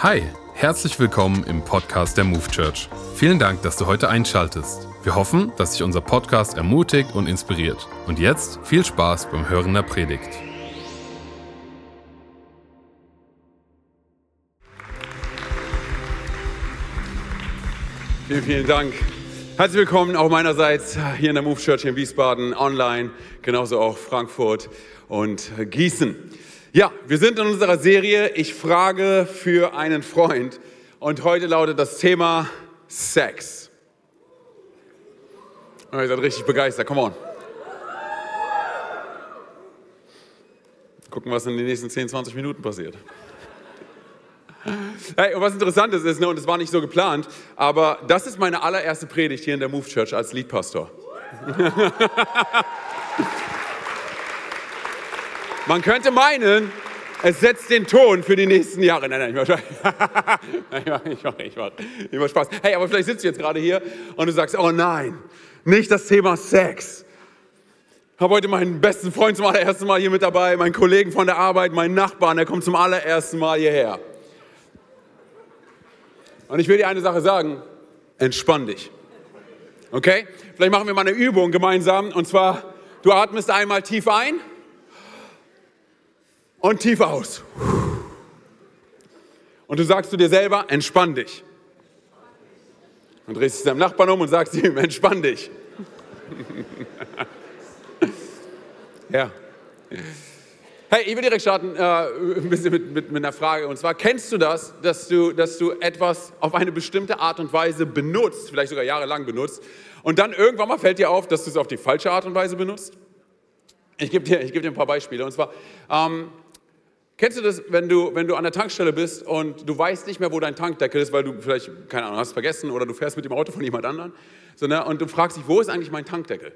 Hi, herzlich willkommen im Podcast der Move Church. Vielen Dank, dass du heute einschaltest. Wir hoffen, dass dich unser Podcast ermutigt und inspiriert. Und jetzt viel Spaß beim Hören der Predigt. Vielen, vielen Dank. Herzlich willkommen auch meinerseits hier in der Move Church in Wiesbaden, online, genauso auch Frankfurt und Gießen. Ja, wir sind in unserer Serie Ich frage für einen Freund und heute lautet das Thema Sex. Oh, ihr seid richtig begeistert, come on. Gucken, was in den nächsten 10, 20 Minuten passiert. Hey, und was interessant ist, ist, ne, und es war nicht so geplant, aber das ist meine allererste Predigt hier in der Move Church als Leadpastor. Man könnte meinen, es setzt den Ton für die nächsten Jahre. Nein, nein, ich mache ich mach, ich mach, ich mach Spaß. Hey, aber vielleicht sitzt du jetzt gerade hier und du sagst, oh nein, nicht das Thema Sex. Ich habe heute meinen besten Freund zum allerersten Mal hier mit dabei, meinen Kollegen von der Arbeit, meinen Nachbarn, der kommt zum allerersten Mal hierher. Und ich will dir eine Sache sagen, entspann dich. Okay? Vielleicht machen wir mal eine Übung gemeinsam. Und zwar, du atmest einmal tief ein und tief aus. Und du sagst zu dir selber, entspann dich. Und drehst dich deinem Nachbarn um und sagst ihm, entspann dich. ja. Hey, ich will direkt starten äh, ein bisschen mit, mit, mit, einer Frage. Und zwar, kennst du das, dass du, dass du etwas auf eine bestimmte Art und Weise benutzt, vielleicht sogar jahrelang benutzt, und dann irgendwann mal fällt dir auf, dass du es auf die falsche Art und Weise benutzt? Ich gebe dir, geb dir ein paar Beispiele. Und zwar, ähm, kennst du das, wenn du, wenn du an der Tankstelle bist und du weißt nicht mehr, wo dein Tankdeckel ist, weil du vielleicht, keine Ahnung, hast vergessen oder du fährst mit dem Auto von jemand anderem, so, ne, und du fragst dich, wo ist eigentlich mein Tankdeckel?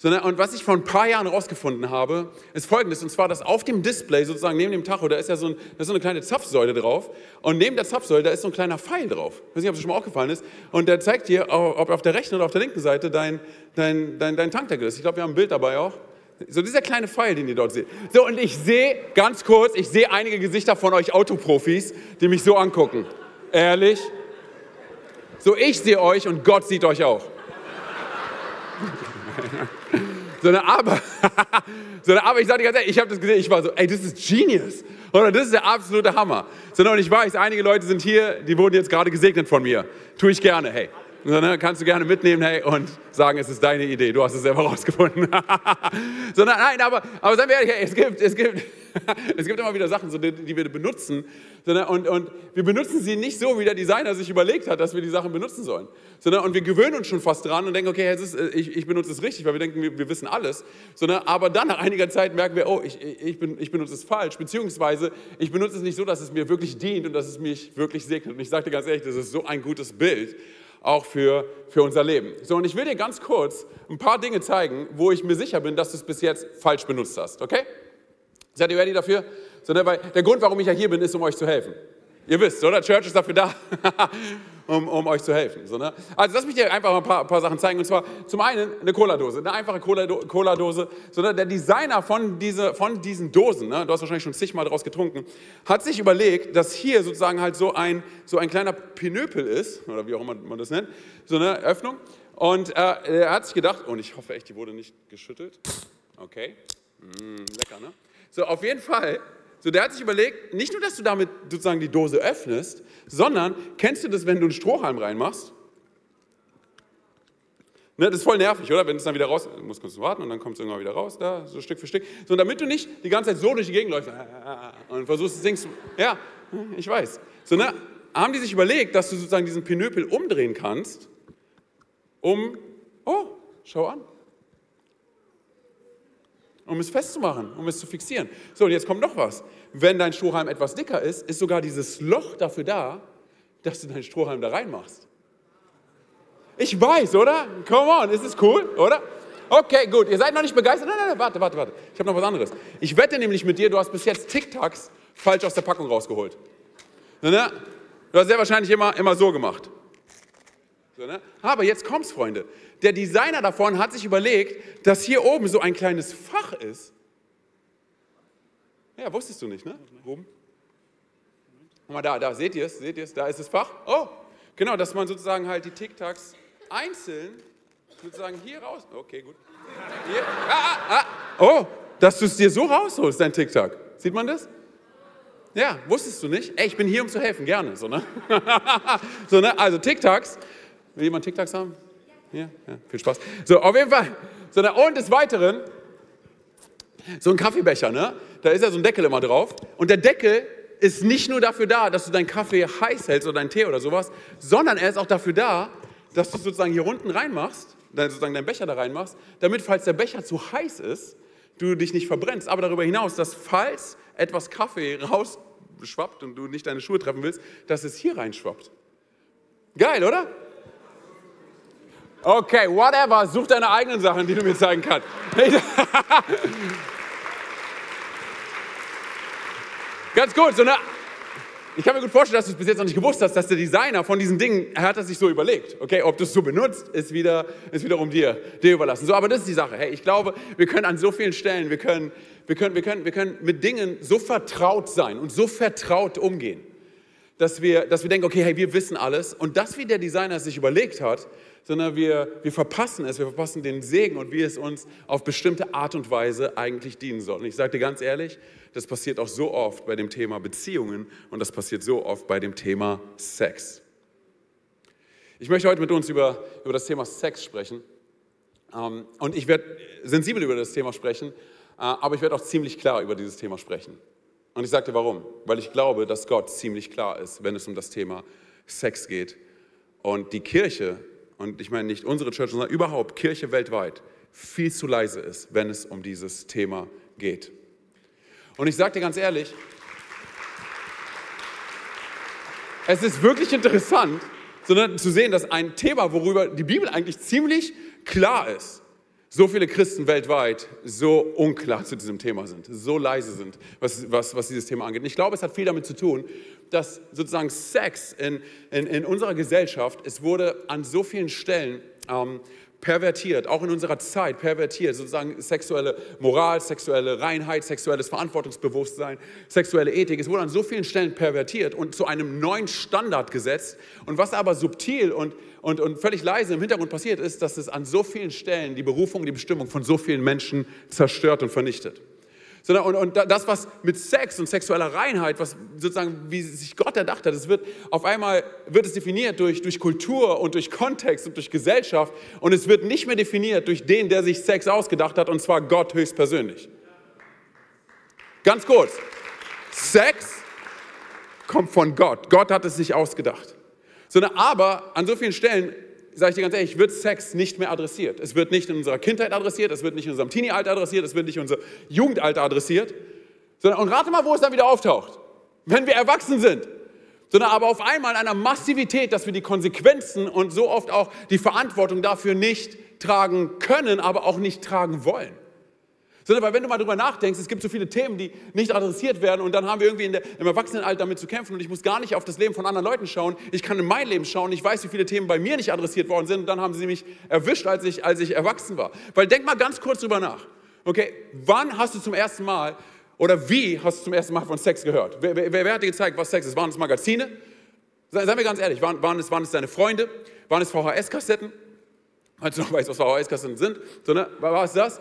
sondern und was ich vor ein paar Jahren herausgefunden habe, ist folgendes, und zwar, dass auf dem Display, sozusagen neben dem Tacho, da ist ja so, ein, da ist so eine kleine Zapfsäule drauf und neben der Zapfsäule, da ist so ein kleiner Pfeil drauf. Ich weiß nicht, ob das schon mal aufgefallen ist. Und der zeigt dir, ob auf der rechten oder auf der linken Seite dein, dein, dein, dein Tankdeckel ist. Ich glaube, wir haben ein Bild dabei auch. So dieser kleine Pfeil, den ihr dort seht. So, und ich sehe, ganz kurz, ich sehe einige Gesichter von euch Autoprofis, die mich so angucken. Ehrlich? So, ich sehe euch und Gott sieht euch auch sondern aber, sondern aber ich sage die ganze Zeit, ich habe das gesehen, ich war so, ey, das ist Genius. Oder das ist der absolute Hammer. Sondern und ich weiß, einige Leute sind hier, die wurden jetzt gerade gesegnet von mir. Tue ich gerne, hey. Sondern kannst du gerne mitnehmen, hey, und sagen, es ist deine Idee, du hast es selber rausgefunden. sondern nein, aber, aber seien wir ehrlich, hey, es gibt, es gibt, es gibt immer wieder Sachen, die, die wir benutzen, sondern, und, und wir benutzen sie nicht so, wie der Designer sich überlegt hat, dass wir die Sachen benutzen sollen. Sondern, und wir gewöhnen uns schon fast dran und denken, okay, ist, äh, ich, ich, benutze es richtig, weil wir denken, wir, wir, wissen alles. Sondern, aber dann nach einiger Zeit merken wir, oh, ich, ich, bin, ich benutze es falsch, beziehungsweise ich benutze es nicht so, dass es mir wirklich dient und dass es mich wirklich segnet. Und ich sage dir ganz ehrlich, das ist so ein gutes Bild auch für, für unser Leben. So, und ich will dir ganz kurz ein paar Dinge zeigen, wo ich mir sicher bin, dass du es bis jetzt falsch benutzt hast, okay? Seid ihr ready dafür? So, ne, der Grund, warum ich ja hier bin, ist, um euch zu helfen. Ihr wisst, oder? Church ist dafür da, um, um, euch zu helfen. So, ne? Also lass mich dir einfach ein paar, ein paar, Sachen zeigen. Und zwar zum einen eine Cola-Dose, eine einfache Cola-Dose. So, ne? Der Designer von, diese, von diesen Dosen, ne? du hast wahrscheinlich schon zigmal daraus getrunken, hat sich überlegt, dass hier sozusagen halt so ein, so ein kleiner Pinöpel ist, oder wie auch immer man das nennt, so eine Öffnung. Und äh, er hat sich gedacht, und ich hoffe echt, die wurde nicht geschüttelt. Okay, mm, lecker, ne? So, auf jeden Fall, so der hat sich überlegt, nicht nur, dass du damit sozusagen die Dose öffnest, sondern kennst du das, wenn du einen Strohhalm reinmachst? Ne, das ist voll nervig, oder? Wenn es dann wieder raus, du musst kurz warten und dann kommt es irgendwann wieder raus, da, so Stück für Stück. So, damit du nicht die ganze Zeit so durch die Gegend läufst und versuchst, das Ding zu, ja, ich weiß. So, ne, haben die sich überlegt, dass du sozusagen diesen Pinöpel umdrehen kannst, um, oh, schau an, um es festzumachen, um es zu fixieren. So, und jetzt kommt noch was. Wenn dein Strohhalm etwas dicker ist, ist sogar dieses Loch dafür da, dass du deinen Strohhalm da reinmachst. Ich weiß, oder? Come on, ist es cool, oder? Okay, gut, ihr seid noch nicht begeistert? Nein, nein, nein, warte, warte, warte. Ich habe noch was anderes. Ich wette nämlich mit dir, du hast bis jetzt Tic-Tacs falsch aus der Packung rausgeholt. So, ne? Du hast sehr wahrscheinlich immer, immer so gemacht. So, ne? Aber jetzt kommt's, Freunde. Der Designer davon hat sich überlegt, dass hier oben so ein kleines Fach ist. Ja, wusstest du nicht, ne? Oben. Guck mal da, da, seht ihr es, seht ihr es, da ist das Fach. Oh, genau, dass man sozusagen halt die TikToks einzeln sozusagen hier raus. Okay, gut. Hier. Ah, ah, ah. Oh, dass du es dir so rausholst, dein TikTok. Sieht man das? Ja, wusstest du nicht? Ey, ich bin hier, um zu helfen, gerne. So, ne? so, ne? Also TikToks. Will jemand TikToks haben? Ja, ja, viel Spaß. So, auf jeden Fall. So? Und des Weiteren, so ein Kaffeebecher, ne? Da ist ja so ein Deckel immer drauf. Und der Deckel ist nicht nur dafür da, dass du deinen Kaffee heiß hältst oder deinen Tee oder sowas, sondern er ist auch dafür da, dass du sozusagen hier unten reinmachst, sozusagen deinen Becher da reinmachst, damit, falls der Becher zu heiß ist, du dich nicht verbrennst. Aber darüber hinaus, dass falls etwas Kaffee rausschwappt und du nicht deine Schuhe treffen willst, dass es hier reinschwappt. Geil, oder? Okay, whatever, such deine eigenen Sachen, die du mir zeigen kannst. Ganz gut, so eine ich kann mir gut vorstellen, dass du es bis jetzt noch nicht gewusst hast, dass der Designer von diesen Dingen, er hat das sich so überlegt. Okay, ob du es so benutzt, ist, wieder, ist wiederum dir, dir überlassen. So, aber das ist die Sache. Hey, ich glaube, wir können an so vielen Stellen, wir können, wir können, wir können, wir können mit Dingen so vertraut sein und so vertraut umgehen, dass wir, dass wir denken, okay, hey, wir wissen alles. Und das, wie der Designer es sich überlegt hat, sondern wir, wir verpassen es, wir verpassen den Segen und wie es uns auf bestimmte Art und Weise eigentlich dienen soll. Und ich sage dir ganz ehrlich, das passiert auch so oft bei dem Thema Beziehungen und das passiert so oft bei dem Thema Sex. Ich möchte heute mit uns über, über das Thema Sex sprechen. Ähm, und ich werde sensibel über das Thema sprechen, äh, aber ich werde auch ziemlich klar über dieses Thema sprechen. Und ich dir warum. Weil ich glaube, dass Gott ziemlich klar ist, wenn es um das Thema Sex geht. Und die Kirche, und ich meine nicht unsere Church, sondern überhaupt Kirche weltweit, viel zu leise ist, wenn es um dieses Thema geht. Und ich sage dir ganz ehrlich, es ist wirklich interessant, sondern zu sehen, dass ein Thema, worüber die Bibel eigentlich ziemlich klar ist, so viele Christen weltweit so unklar zu diesem Thema sind, so leise sind, was, was, was dieses Thema angeht. Und ich glaube, es hat viel damit zu tun, dass sozusagen Sex in, in, in unserer Gesellschaft, es wurde an so vielen Stellen ähm, pervertiert, auch in unserer Zeit pervertiert, sozusagen sexuelle Moral, sexuelle Reinheit, sexuelles Verantwortungsbewusstsein, sexuelle Ethik. Es wurde an so vielen Stellen pervertiert und zu einem neuen Standard gesetzt. Und was aber subtil und, und, und völlig leise im Hintergrund passiert ist, dass es an so vielen Stellen die Berufung, die Bestimmung von so vielen Menschen zerstört und vernichtet sondern und, und das, was mit Sex und sexueller Reinheit, was sozusagen, wie sich Gott erdacht hat, es wird auf einmal wird es definiert durch, durch Kultur und durch Kontext und durch Gesellschaft und es wird nicht mehr definiert durch den, der sich Sex ausgedacht hat, und zwar Gott höchstpersönlich. Ganz kurz. Sex kommt von Gott. Gott hat es sich ausgedacht. Sondern aber an so vielen Stellen sage ich dir ganz ehrlich, wird Sex nicht mehr adressiert. Es wird nicht in unserer Kindheit adressiert, es wird nicht in unserem Teenie-Alter adressiert, es wird nicht in unserem Jugendalter adressiert. Sondern, und rate mal, wo es dann wieder auftaucht. Wenn wir erwachsen sind. Sondern aber auf einmal in einer Massivität, dass wir die Konsequenzen und so oft auch die Verantwortung dafür nicht tragen können, aber auch nicht tragen wollen. Sondern weil wenn du mal drüber nachdenkst, es gibt so viele Themen, die nicht adressiert werden und dann haben wir irgendwie der, im Erwachsenenalter damit zu kämpfen und ich muss gar nicht auf das Leben von anderen Leuten schauen. Ich kann in mein Leben schauen. Ich weiß, wie viele Themen bei mir nicht adressiert worden sind und dann haben sie mich erwischt, als ich, als ich erwachsen war. Weil denk mal ganz kurz drüber nach. Okay, wann hast du zum ersten Mal oder wie hast du zum ersten Mal von Sex gehört? Wer, wer, wer hat dir gezeigt, was Sex ist? Waren es Magazine? Seien wir ganz ehrlich, waren, waren, es, waren es deine Freunde? Waren es VHS-Kassetten? Falls du noch weißt, was VHS-Kassetten sind. So, ne? War es das?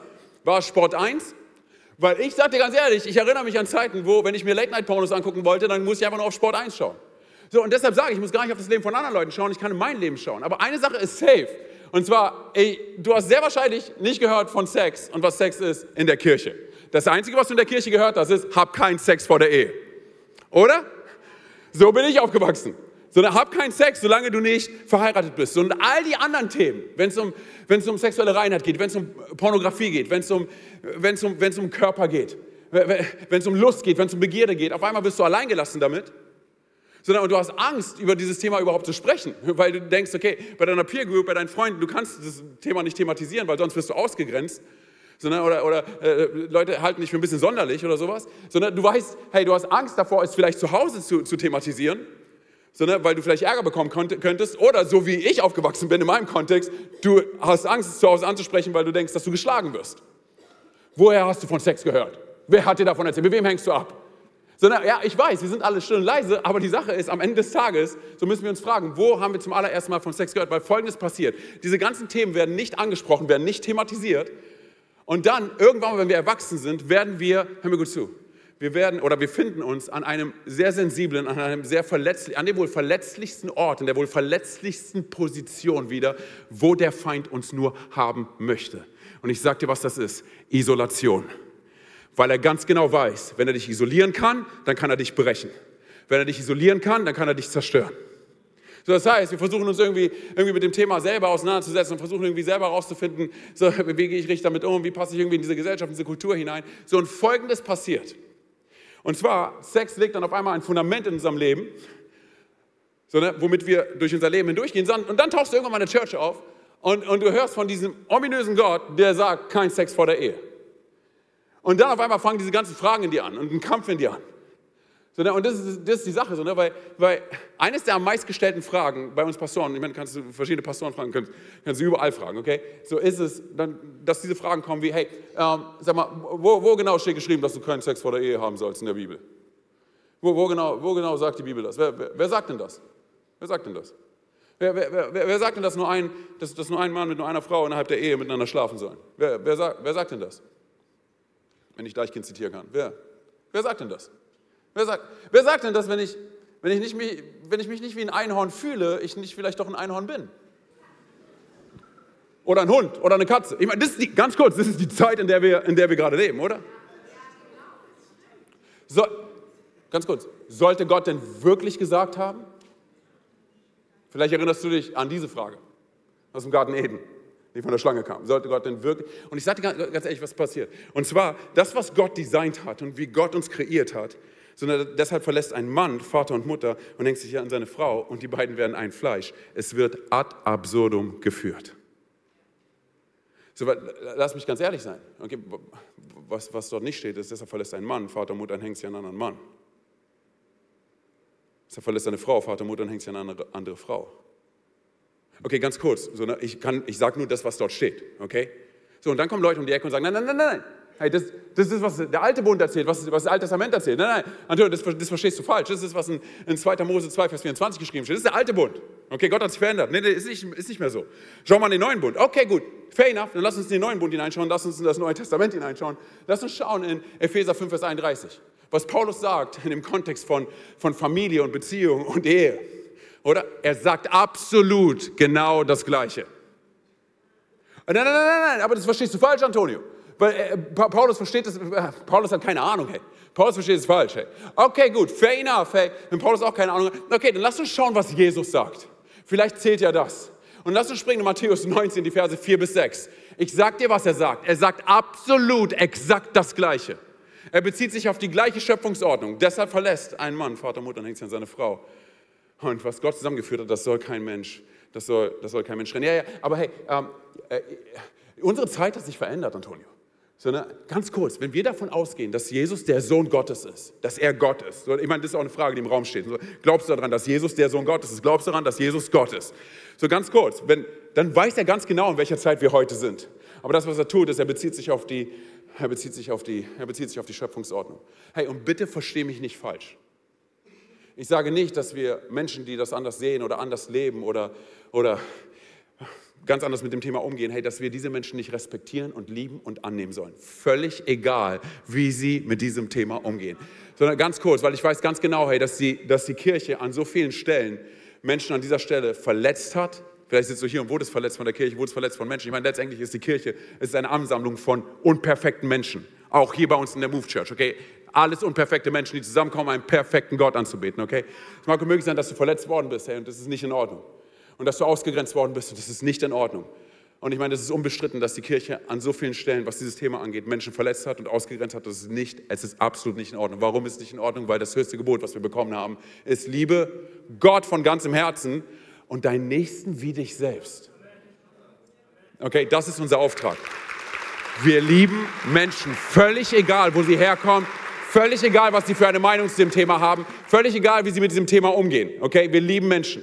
War Sport 1. Weil ich sag dir ganz ehrlich, ich erinnere mich an Zeiten, wo, wenn ich mir Late-Night-Pornos angucken wollte, dann muss ich einfach nur auf Sport 1 schauen. So, und deshalb sage ich, ich muss gar nicht auf das Leben von anderen Leuten schauen, ich kann in mein Leben schauen. Aber eine Sache ist safe. Und zwar, ey, du hast sehr wahrscheinlich nicht gehört von Sex und was Sex ist in der Kirche. Das Einzige, was du in der Kirche gehört hast, ist, hab keinen Sex vor der Ehe. Oder? So bin ich aufgewachsen sondern hab keinen Sex, solange du nicht verheiratet bist. Und all die anderen Themen, wenn es um, um sexuelle Reinheit geht, wenn es um Pornografie geht, wenn es um, wenn's um, wenn's um Körper geht, wenn es um Lust geht, wenn es um Begierde geht, auf einmal bist du alleingelassen damit. Sondern und du hast Angst, über dieses Thema überhaupt zu sprechen, weil du denkst, okay, bei deiner Peer Group, bei deinen Freunden, du kannst das Thema nicht thematisieren, weil sonst wirst du ausgegrenzt. Sondern, oder, oder äh, Leute halten dich für ein bisschen sonderlich oder sowas. Sondern du weißt, hey, du hast Angst davor, es vielleicht zu Hause zu, zu thematisieren sondern weil du vielleicht Ärger bekommen könntest oder so wie ich aufgewachsen bin in meinem Kontext, du hast Angst, es zu Hause anzusprechen, weil du denkst, dass du geschlagen wirst. Woher hast du von Sex gehört? Wer hat dir davon erzählt? Mit wem hängst du ab? Sondern, ja, ich weiß, wir sind alle still und leise, aber die Sache ist, am Ende des Tages, so müssen wir uns fragen, wo haben wir zum allerersten Mal von Sex gehört? Weil Folgendes passiert. Diese ganzen Themen werden nicht angesprochen, werden nicht thematisiert. Und dann, irgendwann, wenn wir erwachsen sind, werden wir, hör mir gut zu, wir werden oder wir finden uns an einem sehr sensiblen, an einem sehr verletzlichen, an dem wohl verletzlichsten Ort, in der wohl verletzlichsten Position wieder, wo der Feind uns nur haben möchte. Und ich sage dir, was das ist. Isolation weil er ganz genau weiß, wenn er dich isolieren kann, dann kann er dich brechen. Wenn er dich isolieren kann, dann kann er dich zerstören. So, das heißt, wir versuchen uns irgendwie, irgendwie mit dem Thema selber auseinanderzusetzen und versuchen irgendwie selber herauszufinden, so, wie gehe ich richtig damit um, wie passe ich irgendwie in diese Gesellschaft, in diese Kultur hinein. So, und Folgendes passiert. Und zwar, Sex legt dann auf einmal ein Fundament in unserem Leben, so, ne, womit wir durch unser Leben hindurchgehen. Und dann tauchst du irgendwann mal in der Church auf und, und du hörst von diesem ominösen Gott, der sagt, kein Sex vor der Ehe. Und dann auf einmal fangen diese ganzen Fragen in dir an und ein Kampf in dir an. So, ne, und das ist, das ist, die Sache, so, ne, weil, weil eines der am meistgestellten Fragen bei uns Pastoren, ich meine, kannst du verschiedene Pastoren fragen, kannst, kannst du überall fragen, okay? So ist es, dann, dass diese Fragen kommen wie, hey, ähm, sag mal, wo, wo, genau steht geschrieben, dass du keinen Sex vor der Ehe haben sollst in der Bibel? Wo, wo, genau, wo genau sagt die Bibel das? Wer, wer, wer sagt denn das? Wer sagt denn das? Wer, wer, wer, sagt denn, dass nur, ein, dass, dass nur ein Mann mit nur einer Frau innerhalb der Ehe miteinander schlafen sollen? Wer, wer, sagt, wer sagt denn das? wenn ich Deichkind zitieren kann. Wer? Wer sagt denn das? Wer sagt, wer sagt denn das, wenn ich, wenn, ich nicht mich, wenn ich mich nicht wie ein Einhorn fühle, ich nicht vielleicht doch ein Einhorn bin? Oder ein Hund oder eine Katze. Ich meine, das ist die, ganz kurz, das ist die Zeit, in der wir, in der wir gerade leben, oder? So, ganz kurz, sollte Gott denn wirklich gesagt haben? Vielleicht erinnerst du dich an diese Frage aus dem Garten Eden die von der Schlange kam. Sollte Gott denn wirklich. Und ich sage dir ganz ehrlich, was passiert. Und zwar, das, was Gott designt hat und wie Gott uns kreiert hat, sondern deshalb verlässt ein Mann Vater und Mutter und hängt sich an seine Frau und die beiden werden ein Fleisch. Es wird ad absurdum geführt. So, lass mich ganz ehrlich sein. Okay, was, was dort nicht steht, ist, deshalb verlässt ein Mann Vater und Mutter und hängt sich an einen anderen Mann. Deshalb verlässt eine Frau Vater und Mutter und hängt sich an eine andere Frau. Okay, ganz kurz. So, ne? Ich, ich sage nur das, was dort steht. Okay? So, und dann kommen Leute um die Ecke und sagen, nein, nein, nein, nein. Hey, das, das ist, was der alte Bund erzählt, was, was das Alte Testament erzählt. Nein, nein, Antonio, das, das verstehst du falsch. Das ist, was in, in 2. Mose 2, Vers 24 geschrieben steht. Das ist der alte Bund. Okay, Gott hat sich verändert. Nee, nee, ist nicht, ist nicht mehr so. Schau mal in den neuen Bund. Okay, gut. Fair enough. Dann lass uns in den neuen Bund hineinschauen. Lass uns in das Neue Testament hineinschauen. Lass uns schauen in Epheser 5, Vers 31. Was Paulus sagt in dem Kontext von, von Familie und Beziehung und Ehe. Oder? Er sagt absolut genau das Gleiche. Nein, nein, nein, nein, nein, aber das verstehst du falsch, Antonio. Weil äh, Paulus versteht das, äh, Paulus hat keine Ahnung, hey. Paulus versteht es falsch, hey. Okay, gut, fair enough, hey. Wenn Paulus auch keine Ahnung hat, okay, dann lass uns schauen, was Jesus sagt. Vielleicht zählt ja das. Und lass uns springen in Matthäus 19, die Verse 4 bis 6. Ich sag dir, was er sagt. Er sagt absolut exakt das Gleiche. Er bezieht sich auf die gleiche Schöpfungsordnung. Deshalb verlässt ein Mann Vater, Mutter und hängt sich an seine Frau. Und was Gott zusammengeführt hat, das soll kein Mensch, das soll, das soll kein Mensch trennen. Ja, ja, aber hey, ähm, äh, unsere Zeit hat sich verändert, Antonio. Sondern ganz kurz, wenn wir davon ausgehen, dass Jesus der Sohn Gottes ist, dass er Gott ist, ich meine, das ist auch eine Frage, die im Raum steht. Glaubst du daran, dass Jesus der Sohn Gottes ist? Glaubst du daran, dass Jesus Gott ist? So ganz kurz, wenn, dann weiß er ganz genau, in welcher Zeit wir heute sind. Aber das, was er tut, ist, er bezieht sich auf die, er bezieht sich auf die, er bezieht sich auf die Schöpfungsordnung. Hey, und bitte versteh mich nicht falsch. Ich sage nicht, dass wir Menschen, die das anders sehen oder anders leben oder, oder ganz anders mit dem Thema umgehen, hey, dass wir diese Menschen nicht respektieren und lieben und annehmen sollen. Völlig egal, wie sie mit diesem Thema umgehen. Sondern ganz kurz, weil ich weiß ganz genau, hey, dass die, dass die Kirche an so vielen Stellen Menschen an dieser Stelle verletzt hat. Vielleicht sitzt du hier und wurdest verletzt von der Kirche, wurdest verletzt von Menschen. Ich meine, letztendlich ist die Kirche ist eine Ansammlung von unperfekten Menschen. Auch hier bei uns in der Move Church, okay? alles unperfekte Menschen, die zusammenkommen, einen perfekten Gott anzubeten, okay? Es mag möglich sein, dass du verletzt worden bist, hey, und das ist nicht in Ordnung. Und dass du ausgegrenzt worden bist, und das ist nicht in Ordnung. Und ich meine, es ist unbestritten, dass die Kirche an so vielen Stellen, was dieses Thema angeht, Menschen verletzt hat und ausgegrenzt hat. Das ist nicht, es ist absolut nicht in Ordnung. Warum ist es nicht in Ordnung? Weil das höchste Gebot, was wir bekommen haben, ist Liebe Gott von ganzem Herzen und deinen Nächsten wie dich selbst. Okay, das ist unser Auftrag. Wir lieben Menschen, völlig egal, wo sie herkommen, Völlig egal, was sie für eine Meinung zu dem Thema haben. Völlig egal, wie sie mit diesem Thema umgehen. Okay, wir lieben Menschen.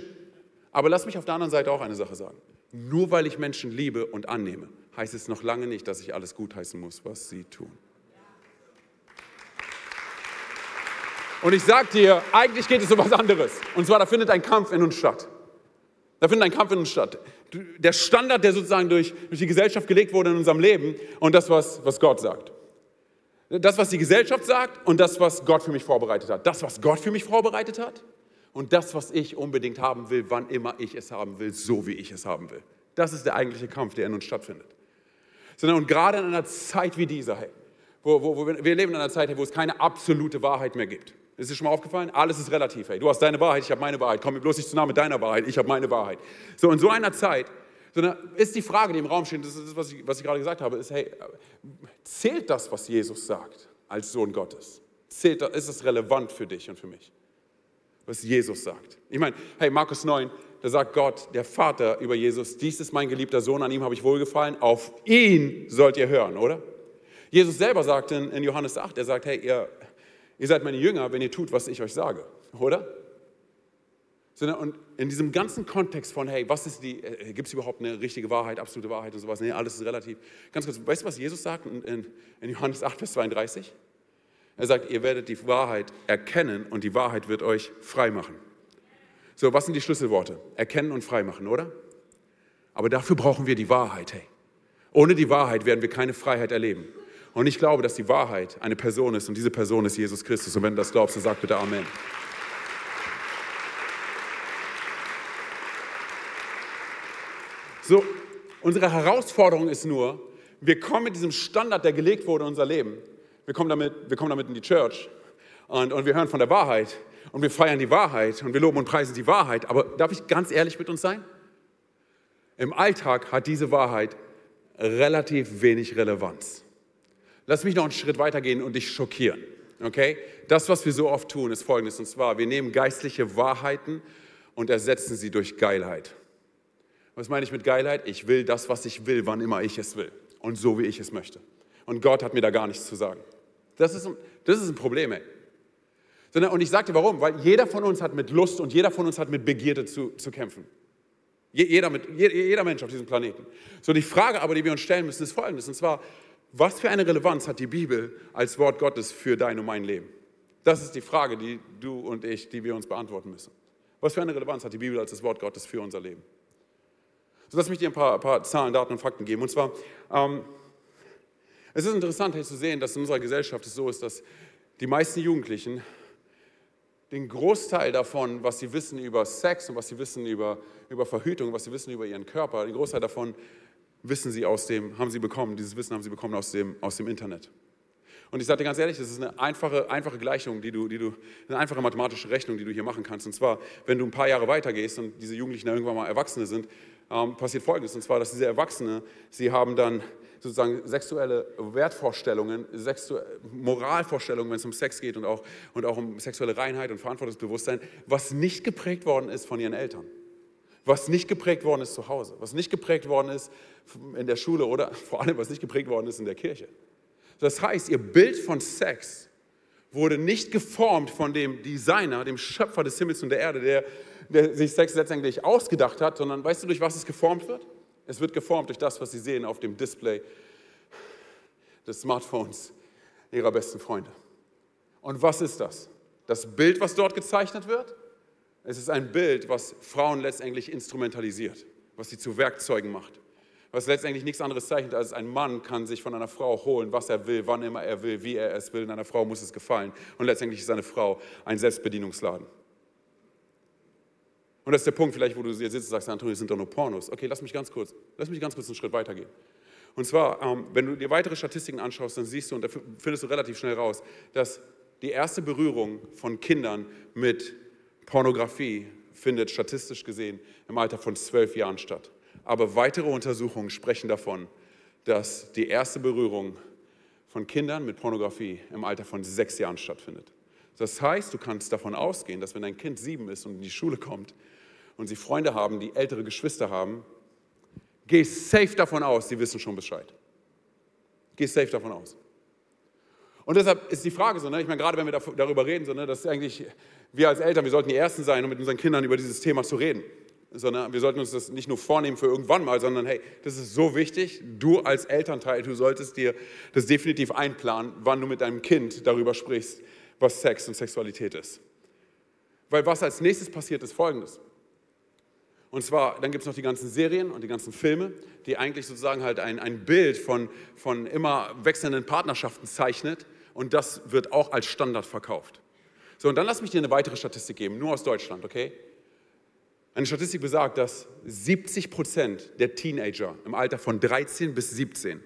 Aber lass mich auf der anderen Seite auch eine Sache sagen. Nur weil ich Menschen liebe und annehme, heißt es noch lange nicht, dass ich alles gutheißen muss, was sie tun. Und ich sag dir, eigentlich geht es um was anderes. Und zwar, da findet ein Kampf in uns statt. Da findet ein Kampf in uns statt. Der Standard, der sozusagen durch, durch die Gesellschaft gelegt wurde in unserem Leben und das, was, was Gott sagt. Das, was die Gesellschaft sagt und das, was Gott für mich vorbereitet hat. Das, was Gott für mich vorbereitet hat und das, was ich unbedingt haben will, wann immer ich es haben will, so wie ich es haben will. Das ist der eigentliche Kampf, der in uns stattfindet. Und gerade in einer Zeit wie dieser, hey, wo, wo, wo wir, leben in einer Zeit, wo es keine absolute Wahrheit mehr gibt. Ist dir schon mal aufgefallen? Alles ist relativ. Hey, du hast deine Wahrheit, ich habe meine Wahrheit. Komm mir bloß nicht zu nah mit deiner Wahrheit, ich habe meine Wahrheit. So, in so einer Zeit ist die Frage, die im Raum steht, das ist das, was ich, was ich gerade gesagt habe, ist, hey, zählt das, was Jesus sagt, als Sohn Gottes? Zählt, ist es relevant für dich und für mich? Was Jesus sagt. Ich meine, hey, Markus 9, da sagt Gott, der Vater über Jesus, dies ist mein geliebter Sohn, an ihm habe ich wohlgefallen, auf ihn sollt ihr hören, oder? Jesus selber sagt in, in Johannes 8, er sagt, hey, ihr Ihr seid meine Jünger, wenn ihr tut, was ich euch sage, oder? Und in diesem ganzen Kontext von, hey, was ist die, äh, gibt es überhaupt eine richtige Wahrheit, absolute Wahrheit und sowas? Nee, alles ist relativ. Ganz kurz, weißt du, was Jesus sagt in, in Johannes 8, Vers 32? Er sagt, ihr werdet die Wahrheit erkennen und die Wahrheit wird euch frei machen. So, was sind die Schlüsselworte? Erkennen und frei machen, oder? Aber dafür brauchen wir die Wahrheit, hey. Ohne die Wahrheit werden wir keine Freiheit erleben. Und ich glaube, dass die Wahrheit eine Person ist und diese Person ist Jesus Christus. Und wenn du das glaubst, dann sag bitte Amen. So, unsere Herausforderung ist nur, wir kommen mit diesem Standard, der gelegt wurde in unser Leben, wir kommen damit, wir kommen damit in die Church und, und wir hören von der Wahrheit und wir feiern die Wahrheit und wir loben und preisen die Wahrheit. Aber darf ich ganz ehrlich mit uns sein? Im Alltag hat diese Wahrheit relativ wenig Relevanz. Lass mich noch einen Schritt weitergehen und dich schockieren. Okay? Das, was wir so oft tun, ist folgendes. Und zwar, wir nehmen geistliche Wahrheiten und ersetzen sie durch Geilheit. Was meine ich mit Geilheit? Ich will das, was ich will, wann immer ich es will. Und so, wie ich es möchte. Und Gott hat mir da gar nichts zu sagen. Das ist, das ist ein Problem, ey. Und ich dir warum, weil jeder von uns hat mit Lust und jeder von uns hat mit Begierde zu, zu kämpfen. Jeder, mit, jeder Mensch auf diesem Planeten. So, die Frage aber, die wir uns stellen müssen, ist folgendes. Und zwar, was für eine Relevanz hat die Bibel als Wort Gottes für dein und mein Leben? Das ist die Frage, die du und ich, die wir uns beantworten müssen. Was für eine Relevanz hat die Bibel als das Wort Gottes für unser Leben? So, lass mich dir ein paar, paar Zahlen, Daten und Fakten geben. Und zwar, ähm, es ist interessant hier zu sehen, dass in unserer Gesellschaft es so ist, dass die meisten Jugendlichen den Großteil davon, was sie wissen über Sex und was sie wissen über, über Verhütung, was sie wissen über ihren Körper, den Großteil davon wissen sie aus dem, haben sie bekommen, dieses Wissen haben sie bekommen aus dem, aus dem Internet. Und ich sage dir ganz ehrlich, das ist eine einfache, einfache Gleichung, die du, die du, eine einfache mathematische Rechnung, die du hier machen kannst. Und zwar, wenn du ein paar Jahre weitergehst und diese Jugendlichen irgendwann mal Erwachsene sind, ähm, passiert Folgendes. Und zwar, dass diese Erwachsene, sie haben dann sozusagen sexuelle Wertvorstellungen, sexu Moralvorstellungen, wenn es um Sex geht und auch, und auch um sexuelle Reinheit und Verantwortungsbewusstsein, was nicht geprägt worden ist von ihren Eltern was nicht geprägt worden ist zu Hause, was nicht geprägt worden ist in der Schule oder vor allem was nicht geprägt worden ist in der Kirche. Das heißt, ihr Bild von Sex wurde nicht geformt von dem Designer, dem Schöpfer des Himmels und der Erde, der, der sich Sex letztendlich ausgedacht hat, sondern weißt du, durch was es geformt wird? Es wird geformt durch das, was sie sehen auf dem Display des Smartphones ihrer besten Freunde. Und was ist das? Das Bild, was dort gezeichnet wird? Es ist ein Bild, was Frauen letztendlich instrumentalisiert, was sie zu Werkzeugen macht. Was letztendlich nichts anderes zeichnet, als ein Mann kann sich von einer Frau holen, was er will, wann immer er will, wie er es will. Und einer Frau muss es gefallen. Und letztendlich ist eine Frau ein Selbstbedienungsladen. Und das ist der Punkt, vielleicht, wo du hier sitzt und sagst, Antonio, das sind doch nur Pornos. Okay, lass mich ganz kurz, lass mich ganz kurz einen Schritt weitergehen. Und zwar, ähm, wenn du dir weitere Statistiken anschaust, dann siehst du, und da findest du relativ schnell raus, dass die erste Berührung von Kindern mit Pornografie findet statistisch gesehen im Alter von zwölf Jahren statt. Aber weitere Untersuchungen sprechen davon, dass die erste Berührung von Kindern mit Pornografie im Alter von sechs Jahren stattfindet. Das heißt, du kannst davon ausgehen, dass wenn dein Kind sieben ist und in die Schule kommt und sie Freunde haben, die ältere Geschwister haben, geh safe davon aus, sie wissen schon Bescheid. Geh safe davon aus. Und deshalb ist die Frage so, ne, ich meine, gerade wenn wir darüber reden, so, ne, dass eigentlich wir als Eltern, wir sollten die Ersten sein, um mit unseren Kindern über dieses Thema zu reden. Sondern wir sollten uns das nicht nur vornehmen für irgendwann mal, sondern hey, das ist so wichtig. Du als Elternteil, du solltest dir das definitiv einplanen, wann du mit deinem Kind darüber sprichst, was Sex und Sexualität ist. Weil was als nächstes passiert, ist Folgendes. Und zwar, dann gibt es noch die ganzen Serien und die ganzen Filme, die eigentlich sozusagen halt ein, ein Bild von, von immer wechselnden Partnerschaften zeichnet. Und das wird auch als Standard verkauft. So, und dann lass mich dir eine weitere Statistik geben, nur aus Deutschland, okay? Eine Statistik besagt, dass 70 Prozent der Teenager im Alter von 13 bis 17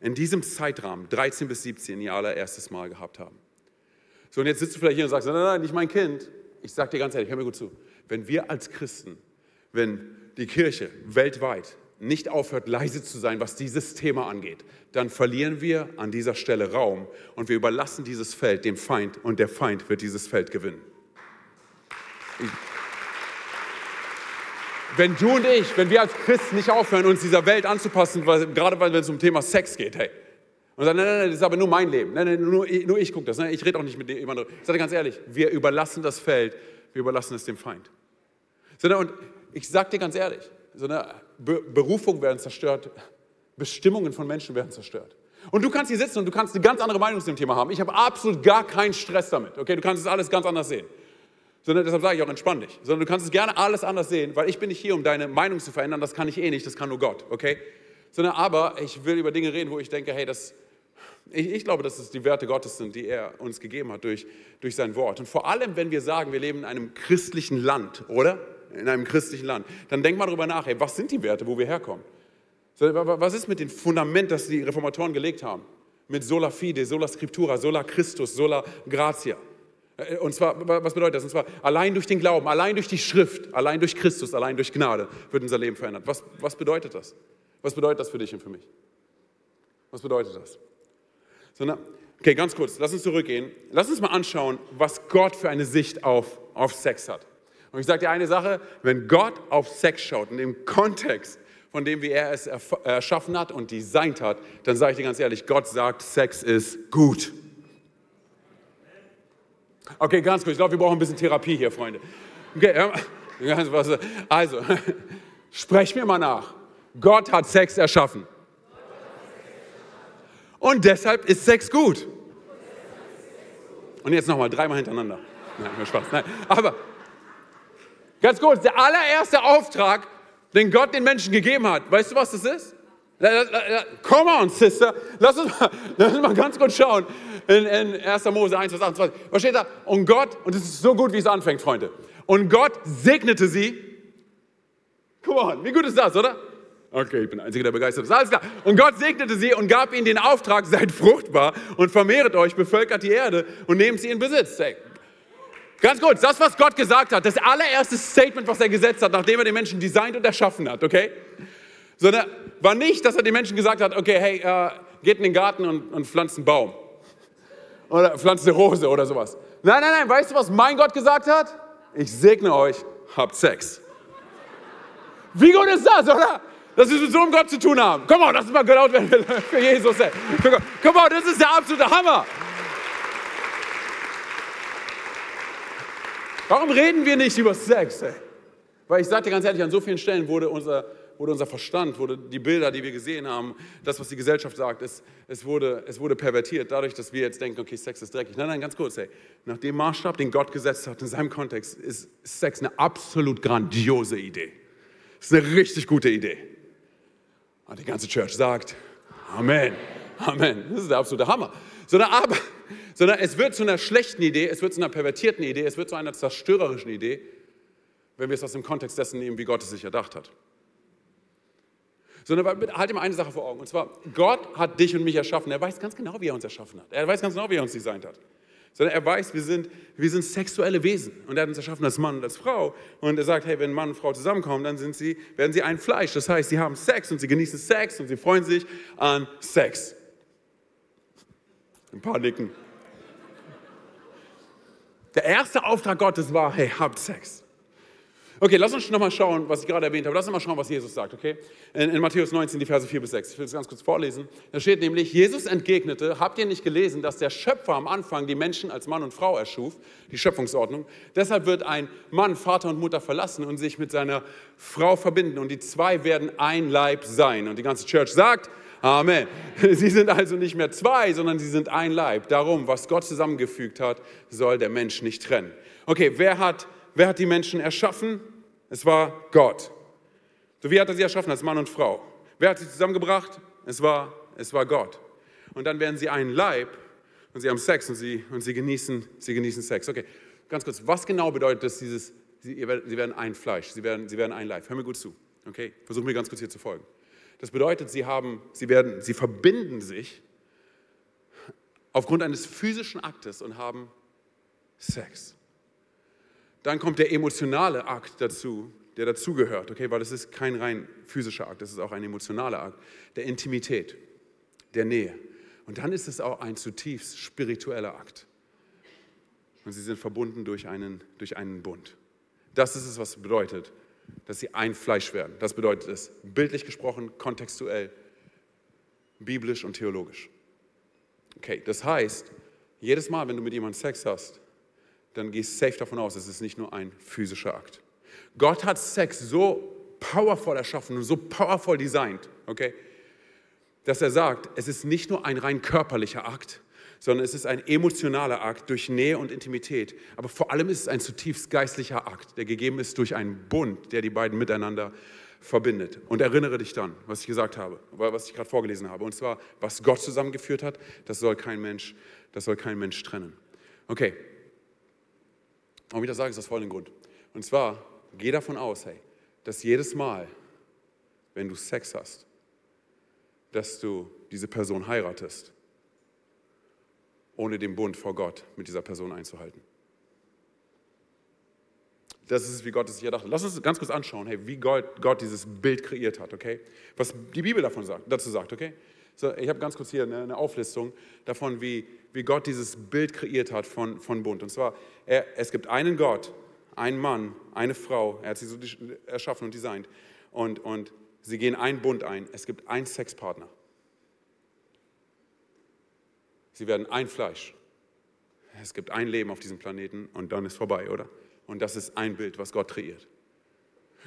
in diesem Zeitrahmen, 13 bis 17, ihr allererstes Mal gehabt haben. So, und jetzt sitzt du vielleicht hier und sagst, nein, nein, nein, nicht mein Kind. Ich sage dir ganz ehrlich, hör mir gut zu. Wenn wir als Christen, wenn die Kirche weltweit nicht aufhört, leise zu sein, was dieses Thema angeht, dann verlieren wir an dieser Stelle Raum und wir überlassen dieses Feld dem Feind und der Feind wird dieses Feld gewinnen. Ich wenn du und ich, wenn wir als Christen nicht aufhören, uns dieser Welt anzupassen, weil, gerade wenn es um Thema Sex geht, hey, und sagen, nein, nein, nein, das ist aber nur mein Leben, nein, nein, nur, nur ich gucke das, nein, ich rede auch nicht mit jemandem. Ich sage ganz ehrlich, wir überlassen das Feld, wir überlassen es dem Feind. Sondern, und ich sage dir ganz ehrlich, so eine Berufung werden zerstört, Bestimmungen von Menschen werden zerstört. Und du kannst hier sitzen und du kannst eine ganz andere Meinung zu dem Thema haben. Ich habe absolut gar keinen Stress damit. Okay, du kannst es alles ganz anders sehen. Sondern deshalb sage ich auch, entspann dich. Sondern du kannst es gerne alles anders sehen, weil ich bin nicht hier, um deine Meinung zu verändern. Das kann ich eh nicht, das kann nur Gott. Okay? Sondern aber ich will über Dinge reden, wo ich denke, hey, das, ich, ich, glaube, dass es die Werte Gottes sind, die er uns gegeben hat durch, durch sein Wort. Und vor allem, wenn wir sagen, wir leben in einem christlichen Land, oder? In einem christlichen Land, dann denk mal darüber nach, hey, was sind die Werte, wo wir herkommen? Was ist mit dem Fundament, das die Reformatoren gelegt haben? Mit sola fide, sola scriptura, sola Christus, sola gratia. Äh, und zwar, was bedeutet das? Und zwar, allein durch den Glauben, allein durch die Schrift, allein durch Christus, allein durch Gnade wird unser Leben verändert. Was, was bedeutet das? Was bedeutet das für dich und für mich? Was bedeutet das? Sondern, okay, ganz kurz, lass uns zurückgehen. Lass uns mal anschauen, was Gott für eine Sicht auf, auf Sex hat. Und ich sage dir eine Sache, wenn Gott auf Sex schaut, in dem Kontext, von dem, wie er es erschaffen hat und designt hat, dann sage ich dir ganz ehrlich, Gott sagt, Sex ist gut. Okay, ganz kurz, ich glaube, wir brauchen ein bisschen Therapie hier, Freunde. Okay, also, sprech mir mal nach. Gott hat Sex erschaffen. Und deshalb ist Sex gut. Und jetzt nochmal, dreimal hintereinander. Nein, nur Spaß. Nein. Aber ganz kurz, der allererste Auftrag, den Gott den Menschen gegeben hat, weißt du, was das ist? Come on, Sister. Lass uns mal, lass uns mal ganz kurz schauen. In, in 1. Mose 1, Vers 28. Was steht da? Und Gott, und es ist so gut, wie es anfängt, Freunde. Und Gott segnete sie. Come on, wie gut ist das, oder? Okay, ich bin der Einzige, der begeistert ist. Alles klar. Und Gott segnete sie und gab ihnen den Auftrag, seid fruchtbar und vermehret euch, bevölkert die Erde und nehmt sie in Besitz. Hey. Ganz kurz, das, was Gott gesagt hat, das allererste Statement, was er gesetzt hat, nachdem er den Menschen designt und erschaffen hat, okay? Sondern war nicht, dass er den Menschen gesagt hat, okay, hey, äh, geht in den Garten und, und pflanzt einen Baum. Oder pflanzt eine Rose oder sowas. Nein, nein, nein, weißt du, was mein Gott gesagt hat? Ich segne euch, habt Sex. Wie gut ist das, oder? Dass wir mit so einem Gott zu tun haben. Komm mal, lass uns mal laut werden für Jesus. Komm mal, das ist der absolute Hammer. Warum reden wir nicht über Sex? Ey? Weil ich dir ganz ehrlich, an so vielen Stellen wurde unser, wurde unser Verstand, wurde die Bilder, die wir gesehen haben, das, was die Gesellschaft sagt, es, es, wurde, es wurde pervertiert, dadurch, dass wir jetzt denken, okay, Sex ist dreckig. Nein, nein, ganz kurz, ey. Nach dem Maßstab, den Gott gesetzt hat in seinem Kontext, ist Sex eine absolut grandiose Idee. Das ist eine richtig gute Idee. Und die ganze Church sagt, Amen, Amen. Das ist der absolute Hammer. Sondern, aber, sondern es wird zu einer schlechten Idee, es wird zu einer pervertierten Idee, es wird zu einer zerstörerischen Idee, wenn wir es aus dem Kontext dessen nehmen, wie Gott es sich erdacht hat. Sondern halt immer eine Sache vor Augen. Und zwar, Gott hat dich und mich erschaffen. Er weiß ganz genau, wie er uns erschaffen hat. Er weiß ganz genau, wie er uns designt hat. Sondern er weiß, wir sind, wir sind sexuelle Wesen. Und er hat uns erschaffen als Mann und als Frau. Und er sagt, hey, wenn Mann und Frau zusammenkommen, dann sind sie, werden sie ein Fleisch. Das heißt, sie haben Sex und sie genießen Sex und sie freuen sich an Sex. Ein paar nicken. Der erste Auftrag Gottes war, hey, habt Sex. Okay, lass uns nochmal schauen, was ich gerade erwähnt habe. Lass uns mal schauen, was Jesus sagt, okay? In, in, Matthäus 19, die Verse 4 bis 6. Ich will es ganz kurz vorlesen. Da steht nämlich, Jesus entgegnete, habt ihr nicht gelesen, dass der Schöpfer am Anfang die Menschen als Mann und Frau erschuf, die Schöpfungsordnung. Deshalb wird ein Mann Vater und Mutter verlassen und sich mit seiner Frau verbinden und die zwei werden ein Leib sein. Und die ganze Church sagt, Amen. Sie sind also nicht mehr zwei, sondern sie sind ein Leib. Darum, was Gott zusammengefügt hat, soll der Mensch nicht trennen. Okay, wer hat, wer hat die Menschen erschaffen? Es war Gott. So wie hat er sie erschaffen als Mann und Frau? Wer hat sie zusammengebracht? Es war, es war Gott. Und dann werden sie ein Leib und sie haben Sex und sie, und sie, genießen, sie genießen Sex. Okay, ganz kurz, was genau bedeutet das, dieses, sie, sie werden ein Fleisch, sie werden, sie werden ein Leib? Hör mir gut zu, okay? Versuch mir ganz kurz hier zu folgen. Das bedeutet, sie, haben, sie, werden, sie verbinden sich aufgrund eines physischen Aktes und haben Sex. Dann kommt der emotionale Akt dazu, der dazugehört, okay, weil das ist kein rein physischer Akt, das ist auch ein emotionaler Akt, der Intimität, der Nähe. Und dann ist es auch ein zutiefst spiritueller Akt. Und sie sind verbunden durch einen, durch einen Bund. Das ist es, was bedeutet, dass sie ein Fleisch werden. Das bedeutet es, bildlich gesprochen, kontextuell, biblisch und theologisch. Okay, das heißt, jedes Mal, wenn du mit jemandem Sex hast, dann gehst safe davon aus, es ist nicht nur ein physischer Akt. Gott hat Sex so powerful erschaffen und so powerful designt, okay, dass er sagt, es ist nicht nur ein rein körperlicher Akt, sondern es ist ein emotionaler Akt durch Nähe und Intimität. Aber vor allem ist es ein zutiefst geistlicher Akt, der gegeben ist durch einen Bund, der die beiden miteinander verbindet. Und erinnere dich dann, was ich gesagt habe, was ich gerade vorgelesen habe. Und zwar, was Gott zusammengeführt hat, das soll kein Mensch, das soll kein Mensch trennen. Okay. Warum ich das sage, ist aus folgendem Grund. Und zwar, geh davon aus, hey, dass jedes Mal, wenn du Sex hast, dass du diese Person heiratest ohne den Bund vor Gott mit dieser Person einzuhalten. Das ist, wie Gott es sich erdacht hat. Lass uns ganz kurz anschauen, hey, wie Gott, Gott dieses Bild kreiert hat, okay? Was die Bibel davon sagt, dazu sagt, okay? So, ich habe ganz kurz hier eine, eine, Auflistung davon, wie, wie Gott dieses Bild kreiert hat von, von Bund. Und zwar, er, es gibt einen Gott, einen Mann, eine Frau, er hat sie so erschaffen und designt. Und, und sie gehen einen Bund ein. Es gibt einen Sexpartner. Sie werden ein Fleisch. Es gibt ein Leben auf diesem Planeten und dann ist vorbei, oder? Und das ist ein Bild, was Gott kreiert.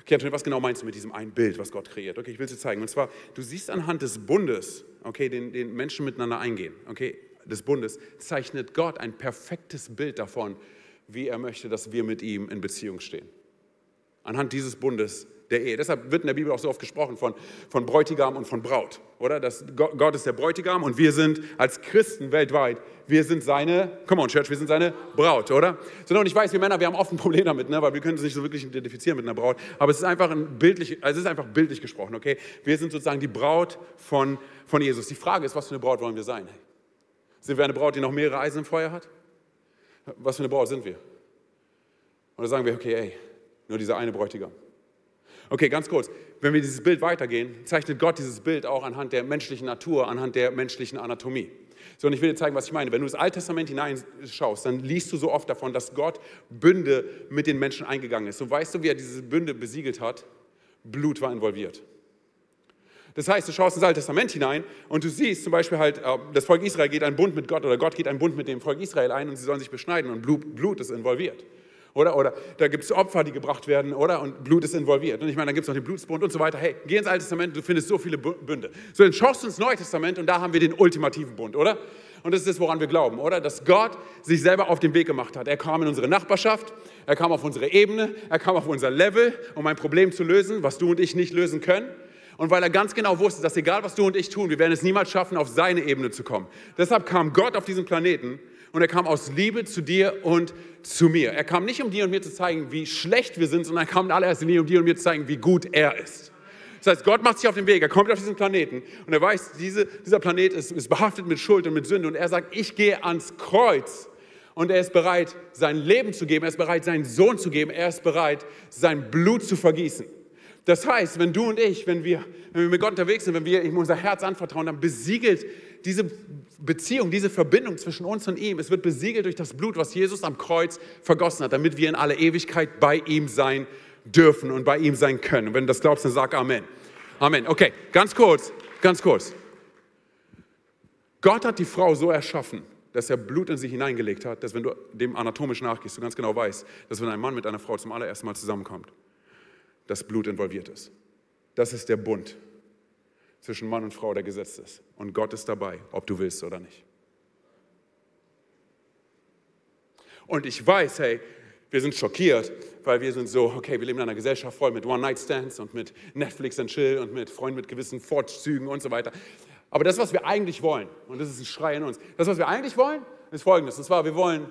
Okay, Anthony, was genau meinst du mit diesem ein Bild, was Gott kreiert? Okay, ich will es dir zeigen. Und zwar, du siehst anhand des Bundes, okay, den, den Menschen miteinander eingehen, okay, des Bundes, zeichnet Gott ein perfektes Bild davon, wie er möchte, dass wir mit ihm in Beziehung stehen. Anhand dieses Bundes der Ehe. Deshalb wird in der Bibel auch so oft gesprochen von, von Bräutigam und von Braut, oder? Das, Gott ist der Bräutigam und wir sind als Christen weltweit, wir sind seine, come on Church, wir sind seine Braut, oder? Und ich weiß, wir Männer, wir haben oft ein Problem damit, ne? weil wir können uns nicht so wirklich identifizieren mit einer Braut, aber es ist einfach ein bildlich, also es ist einfach bildlich gesprochen, okay? Wir sind sozusagen die Braut von, von Jesus. Die Frage ist, was für eine Braut wollen wir sein? Sind wir eine Braut, die noch mehrere Eisen im Feuer hat? Was für eine Braut sind wir? Oder sagen wir, okay, ey, nur dieser eine Bräutigam. Okay, ganz kurz. Wenn wir dieses Bild weitergehen, zeichnet Gott dieses Bild auch anhand der menschlichen Natur, anhand der menschlichen Anatomie. So, und ich will dir zeigen, was ich meine. Wenn du das Alte Testament hineinschaust, dann liest du so oft davon, dass Gott Bünde mit den Menschen eingegangen ist. So weißt du, wie er diese Bünde besiegelt hat? Blut war involviert. Das heißt, du schaust ins Alte Testament hinein und du siehst zum Beispiel halt, äh, das Volk Israel geht einen Bund mit Gott oder Gott geht einen Bund mit dem Volk Israel ein und sie sollen sich beschneiden und Blut ist involviert. Oder, oder da gibt es Opfer, die gebracht werden, oder? Und Blut ist involviert. Und ich meine, dann gibt es noch den Blutsbund und so weiter. Hey, geh ins Alte Testament, du findest so viele Bünde. So, dann schaust du ins Neue Testament und da haben wir den ultimativen Bund, oder? Und das ist das, woran wir glauben, oder? Dass Gott sich selber auf den Weg gemacht hat. Er kam in unsere Nachbarschaft, er kam auf unsere Ebene, er kam auf unser Level, um ein Problem zu lösen, was du und ich nicht lösen können. Und weil er ganz genau wusste, dass egal was du und ich tun, wir werden es niemals schaffen, auf seine Ebene zu kommen. Deshalb kam Gott auf diesen Planeten und er kam aus Liebe zu dir und zu mir. Er kam nicht, um dir und mir zu zeigen, wie schlecht wir sind, sondern er kam in allererster Linie, um dir und mir zu zeigen, wie gut er ist. Das heißt, Gott macht sich auf den Weg, er kommt auf diesen Planeten und er weiß, diese, dieser Planet ist, ist behaftet mit Schuld und mit Sünde und er sagt, ich gehe ans Kreuz und er ist bereit, sein Leben zu geben, er ist bereit, seinen Sohn zu geben, er ist bereit, sein Blut zu vergießen. Das heißt, wenn du und ich, wenn wir, wenn wir mit Gott unterwegs sind, wenn wir ihm unser Herz anvertrauen, dann besiegelt diese Beziehung, diese Verbindung zwischen uns und ihm, es wird besiegelt durch das Blut, was Jesus am Kreuz vergossen hat, damit wir in aller Ewigkeit bei ihm sein dürfen und bei ihm sein können. Und wenn du das glaubst, dann sag Amen. Amen. Okay, ganz kurz, ganz kurz. Gott hat die Frau so erschaffen, dass er Blut in sie hineingelegt hat, dass wenn du dem anatomisch nachgehst, du ganz genau weißt, dass wenn ein Mann mit einer Frau zum allerersten Mal zusammenkommt, das Blut involviert ist. Das ist der Bund zwischen Mann und Frau der Gesetz ist. Und Gott ist dabei, ob du willst oder nicht. Und ich weiß, hey, wir sind schockiert, weil wir sind so, okay, wir leben in einer Gesellschaft voll mit One-Night-Stands und mit Netflix and Chill und mit Freunden mit gewissen Vorzügen und so weiter. Aber das, was wir eigentlich wollen, und das ist ein Schrei in uns, das, was wir eigentlich wollen, ist folgendes. Und zwar, wir wollen,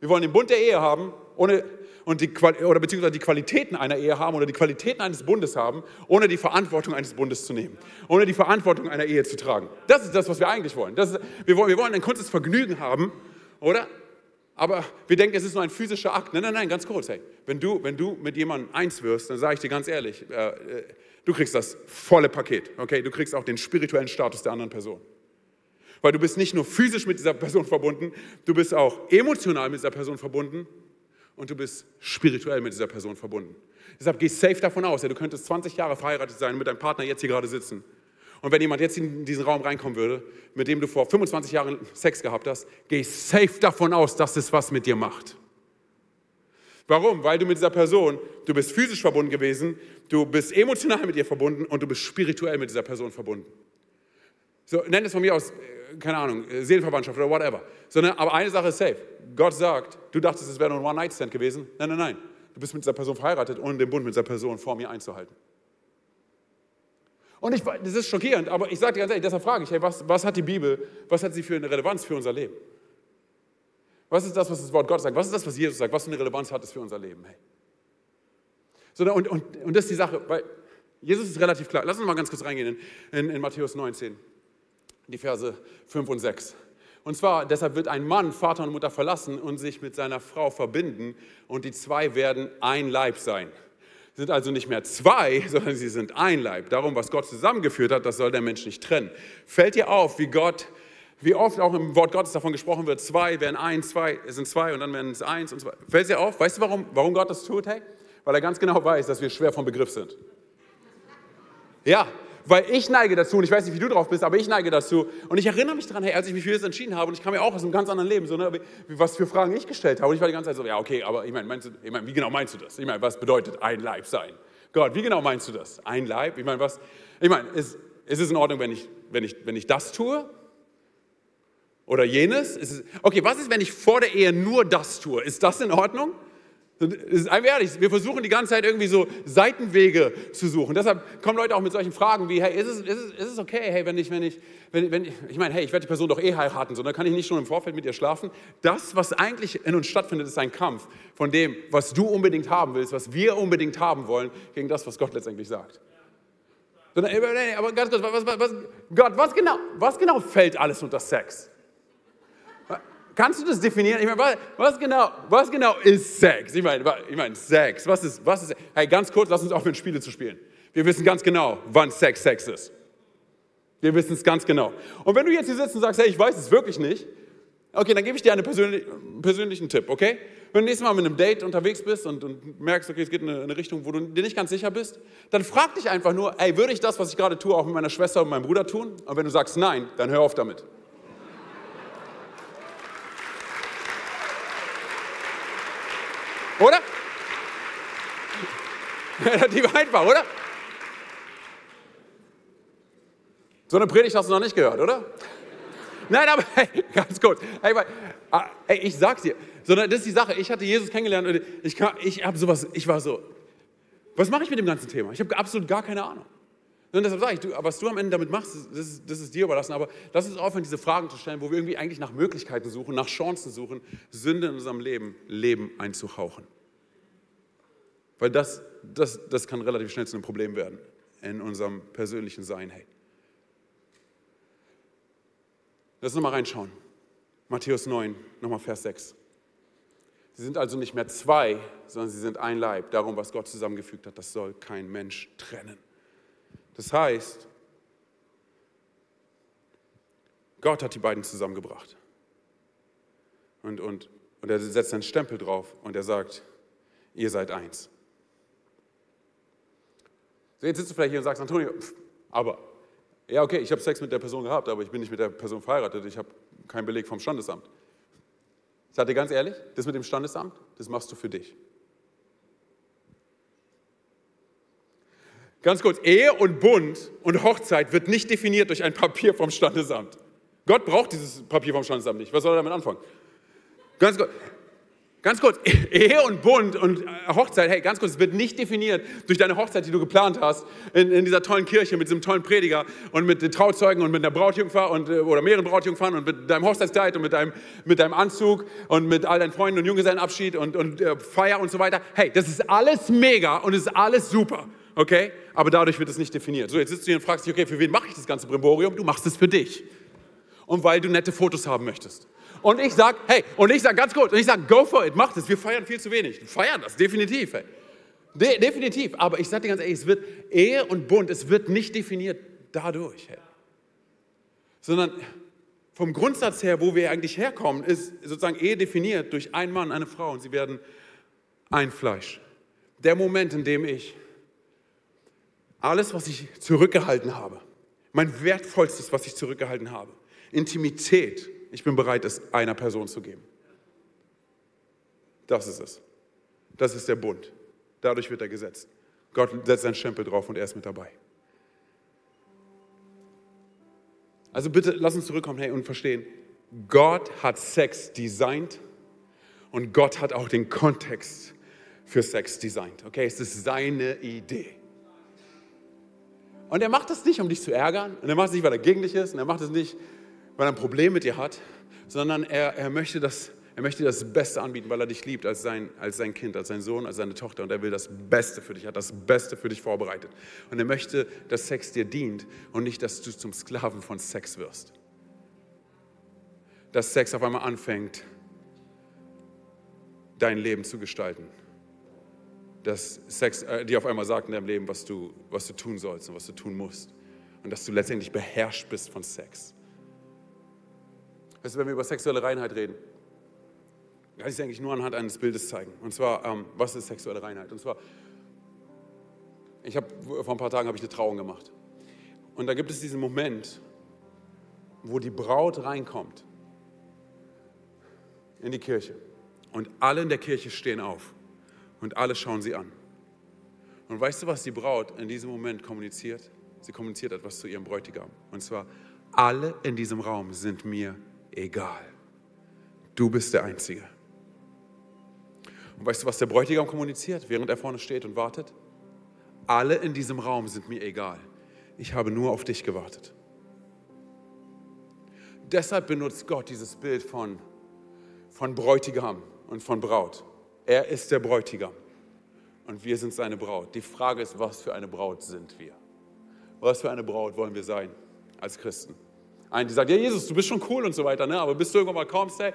wir wollen den Bund der Ehe haben, ohne, und die, oder beziehungsweise die Qualitäten einer Ehe haben oder die Qualitäten eines Bundes haben, ohne die Verantwortung eines Bundes zu nehmen, ohne die Verantwortung einer Ehe zu tragen. Das ist das, was wir eigentlich wollen. Ist, wir, wollen wir wollen ein kurzes Vergnügen haben, oder? Aber wir denken, es ist nur ein physischer Akt. Nein, nein, nein, ganz kurz. Hey, wenn, du, wenn du mit jemandem eins wirst, dann sage ich dir ganz ehrlich, äh, äh, du kriegst das volle Paket. Okay? Du kriegst auch den spirituellen Status der anderen Person. Weil du bist nicht nur physisch mit dieser Person verbunden, du bist auch emotional mit dieser Person verbunden und du bist spirituell mit dieser Person verbunden. Deshalb geh safe davon aus, ja, du könntest 20 Jahre verheiratet sein und mit deinem Partner jetzt hier gerade sitzen. Und wenn jemand jetzt in diesen Raum reinkommen würde, mit dem du vor 25 Jahren Sex gehabt hast, geh safe davon aus, dass es was mit dir macht. Warum? Weil du mit dieser Person, du bist physisch verbunden gewesen, du bist emotional mit ihr verbunden und du bist spirituell mit dieser Person verbunden. So, nenn es von mir aus, äh, keine Ahnung, äh, Seelenverwandtschaft oder whatever. Sondern, aber eine Sache ist safe. Gott sagt, du dachtest, es wäre nur ein One-Night-Stand gewesen. Nein, nein, nein. Du bist mit dieser Person verheiratet, ohne den Bund mit dieser Person vor mir einzuhalten. Und ich, das ist schockierend, aber ich sage dir ganz ehrlich, deshalb frage ich, hey, was, was hat die Bibel, was hat sie für eine Relevanz für unser Leben? Was ist das, was das Wort Gott sagt? Was ist das, was Jesus sagt? Was für eine Relevanz hat es für unser Leben? Hey. So, und, und, und das ist die Sache, weil Jesus ist relativ klar. Lass uns mal ganz kurz reingehen in, in, in Matthäus 19, die Verse 5 und 6. Und zwar, deshalb wird ein Mann Vater und Mutter verlassen und sich mit seiner Frau verbinden und die zwei werden ein Leib sein sind also nicht mehr zwei, sondern sie sind ein Leib. Darum, was Gott zusammengeführt hat, das soll der Mensch nicht trennen. Fällt dir auf, wie Gott, wie oft auch im Wort Gottes davon gesprochen wird, zwei werden eins, zwei sind zwei und dann werden es eins und zwei. Fällt dir auf? Weißt du, warum, warum Gott das tut? Hey? Weil er ganz genau weiß, dass wir schwer vom Begriff sind. Ja, weil ich neige dazu, und ich weiß nicht, wie du drauf bist, aber ich neige dazu. Und ich erinnere mich daran, hey, als ich mich für das entschieden habe, und ich kam ja auch aus einem ganz anderen Leben, so, ne, was für Fragen ich gestellt habe. Und ich war die ganze Zeit so, ja, okay, aber ich meine, ich mein, wie genau meinst du das? Ich meine, was bedeutet ein Leib sein? Gott, wie genau meinst du das? Ein Leib? Ich meine, was? Ich meine, ist, ist es in Ordnung, wenn ich, wenn ich, wenn ich das tue? Oder jenes? Es, okay, was ist, wenn ich vor der Ehe nur das tue? Ist das in Ordnung? Einfach ehrlich, wir versuchen die ganze Zeit irgendwie so Seitenwege zu suchen. Deshalb kommen Leute auch mit solchen Fragen wie, hey, ist es, ist es, ist es okay, hey, wenn ich, wenn ich, wenn, wenn ich, ich meine, hey, ich werde die Person doch eh heiraten, so, dann kann ich nicht schon im Vorfeld mit ihr schlafen. Das, was eigentlich in uns stattfindet, ist ein Kampf von dem, was du unbedingt haben willst, was wir unbedingt haben wollen, gegen das, was Gott letztendlich sagt. Aber ganz kurz, was, was, was, Gott, was genau, was genau fällt alles unter Sex? Kannst du das definieren? Ich meine, was, genau, was genau ist Sex? Ich meine, ich meine, Sex, was ist, was ist, hey, ganz kurz, lass uns aufhören, Spiele zu spielen. Wir wissen ganz genau, wann Sex Sex ist. Wir wissen es ganz genau. Und wenn du jetzt hier sitzt und sagst, hey, ich weiß es wirklich nicht, okay, dann gebe ich dir einen persönlich, persönlichen Tipp, okay? Wenn du nächstes Mal mit einem Date unterwegs bist und, und merkst, okay, es geht in eine, eine, Richtung, wo du dir nicht ganz sicher bist, dann frag dich einfach nur, ey, würde ich das, was ich gerade tue, auch mit meiner Schwester und meinem Bruder tun? Und wenn du sagst nein, dann hör auf damit. Oder? Relativ einfach, oder? So eine Predigt hast du noch nicht gehört, oder? Nein, aber hey, ganz kurz. Hey, ah, hey, ich sag's dir, sondern das ist die Sache. Ich hatte Jesus kennengelernt und ich, ich habe sowas, ich war so, was mache ich mit dem ganzen Thema? Ich habe absolut gar keine Ahnung. Und deshalb sage ich, du, was du am Ende damit machst, das ist, das ist dir überlassen. Aber lass uns aufhören, diese Fragen zu stellen, wo wir irgendwie eigentlich nach Möglichkeiten suchen, nach Chancen suchen, Sünde in unserem Leben, Leben einzuhauchen. Weil das, das, das kann relativ schnell zu einem Problem werden in unserem persönlichen Sein. Hey. Lass uns nochmal reinschauen. Matthäus 9, nochmal Vers 6. Sie sind also nicht mehr zwei, sondern sie sind ein Leib. Darum, was Gott zusammengefügt hat, das soll kein Mensch trennen. Das heißt, Gott hat die beiden zusammengebracht. Und, und, und er setzt einen Stempel drauf und er sagt, ihr seid eins. So, jetzt sitzt du vielleicht hier und sagst, Antonio, pff, aber, ja okay, ich habe Sex mit der Person gehabt, aber ich bin nicht mit der Person verheiratet, ich habe keinen Beleg vom Standesamt. Ich sage dir ganz ehrlich, das mit dem Standesamt, das machst du für dich. Ganz kurz, Ehe und Bund und Hochzeit wird nicht definiert durch ein Papier vom Standesamt. Gott braucht dieses Papier vom Standesamt nicht. Was soll er damit anfangen? Ganz kurz, Ganz kurz, Ehe und Bund und äh, Hochzeit, hey, ganz kurz, es wird nicht definiert durch deine Hochzeit, die du geplant hast, in, in dieser tollen Kirche mit diesem tollen Prediger und mit den Trauzeugen und mit der Brautjungfer und, äh, oder mehreren Brautjungfern und mit deinem Hochzeitskleid und mit deinem, mit deinem Anzug und mit all deinen Freunden und Junggesellenabschied und, und äh, Feier und so weiter. Hey, das ist alles mega und es ist alles super, okay? Aber dadurch wird es nicht definiert. So, jetzt sitzt du hier und fragst dich, okay, für wen mache ich das ganze Brimborium? Du machst es für dich. Und weil du nette Fotos haben möchtest. Und ich sage, hey, und ich sage ganz kurz, und ich sage, go for it, mach das. Wir feiern viel zu wenig. Wir feiern das, definitiv. Hey. De definitiv. Aber ich sage dir ganz ehrlich, es wird Ehe und Bund, es wird nicht definiert dadurch. Hey. Sondern vom Grundsatz her, wo wir eigentlich herkommen, ist sozusagen Ehe definiert durch einen Mann, eine Frau und sie werden ein Fleisch. Der Moment, in dem ich alles, was ich zurückgehalten habe, mein wertvollstes, was ich zurückgehalten habe, Intimität, ich bin bereit, es einer Person zu geben. Das ist es. Das ist der Bund. Dadurch wird er gesetzt. Gott setzt seinen Stempel drauf und er ist mit dabei. Also bitte lass uns zurückkommen hey, und verstehen, Gott hat Sex designt und Gott hat auch den Kontext für Sex designt. Okay, es ist seine Idee. Und er macht das nicht, um dich zu ärgern. Und er macht es nicht, weil er gegen dich ist. Und er macht es nicht, weil er ein Problem mit dir hat, sondern er, er, möchte das, er möchte das Beste anbieten, weil er dich liebt als sein, als sein Kind, als sein Sohn, als seine Tochter. Und er will das Beste für dich, hat das Beste für dich vorbereitet. Und er möchte, dass Sex dir dient und nicht, dass du zum Sklaven von Sex wirst. Dass Sex auf einmal anfängt, dein Leben zu gestalten. Dass Sex äh, dir auf einmal sagt in deinem Leben, was du, was du tun sollst und was du tun musst. Und dass du letztendlich beherrscht bist von Sex. Weißt du, wenn wir über sexuelle Reinheit reden, kann ich es eigentlich nur anhand eines Bildes zeigen. Und zwar, ähm, was ist sexuelle Reinheit? Und zwar, ich habe vor ein paar Tagen habe ich eine Trauung gemacht. Und da gibt es diesen Moment, wo die Braut reinkommt in die Kirche. Und alle in der Kirche stehen auf. Und alle schauen sie an. Und weißt du, was die Braut in diesem Moment kommuniziert? Sie kommuniziert etwas zu ihrem Bräutigam. Und zwar, alle in diesem Raum sind mir egal. Du bist der Einzige. Und weißt du, was der Bräutigam kommuniziert, während er vorne steht und wartet? Alle in diesem Raum sind mir egal. Ich habe nur auf dich gewartet. Deshalb benutzt Gott dieses Bild von, von Bräutigam und von Braut. Er ist der Bräutigam und wir sind seine Braut. Die Frage ist, was für eine Braut sind wir? Was für eine Braut wollen wir sein als Christen? Einen, die sagt, ja Jesus, du bist schon cool und so weiter, ne? aber bis du irgendwann mal kommst, hey,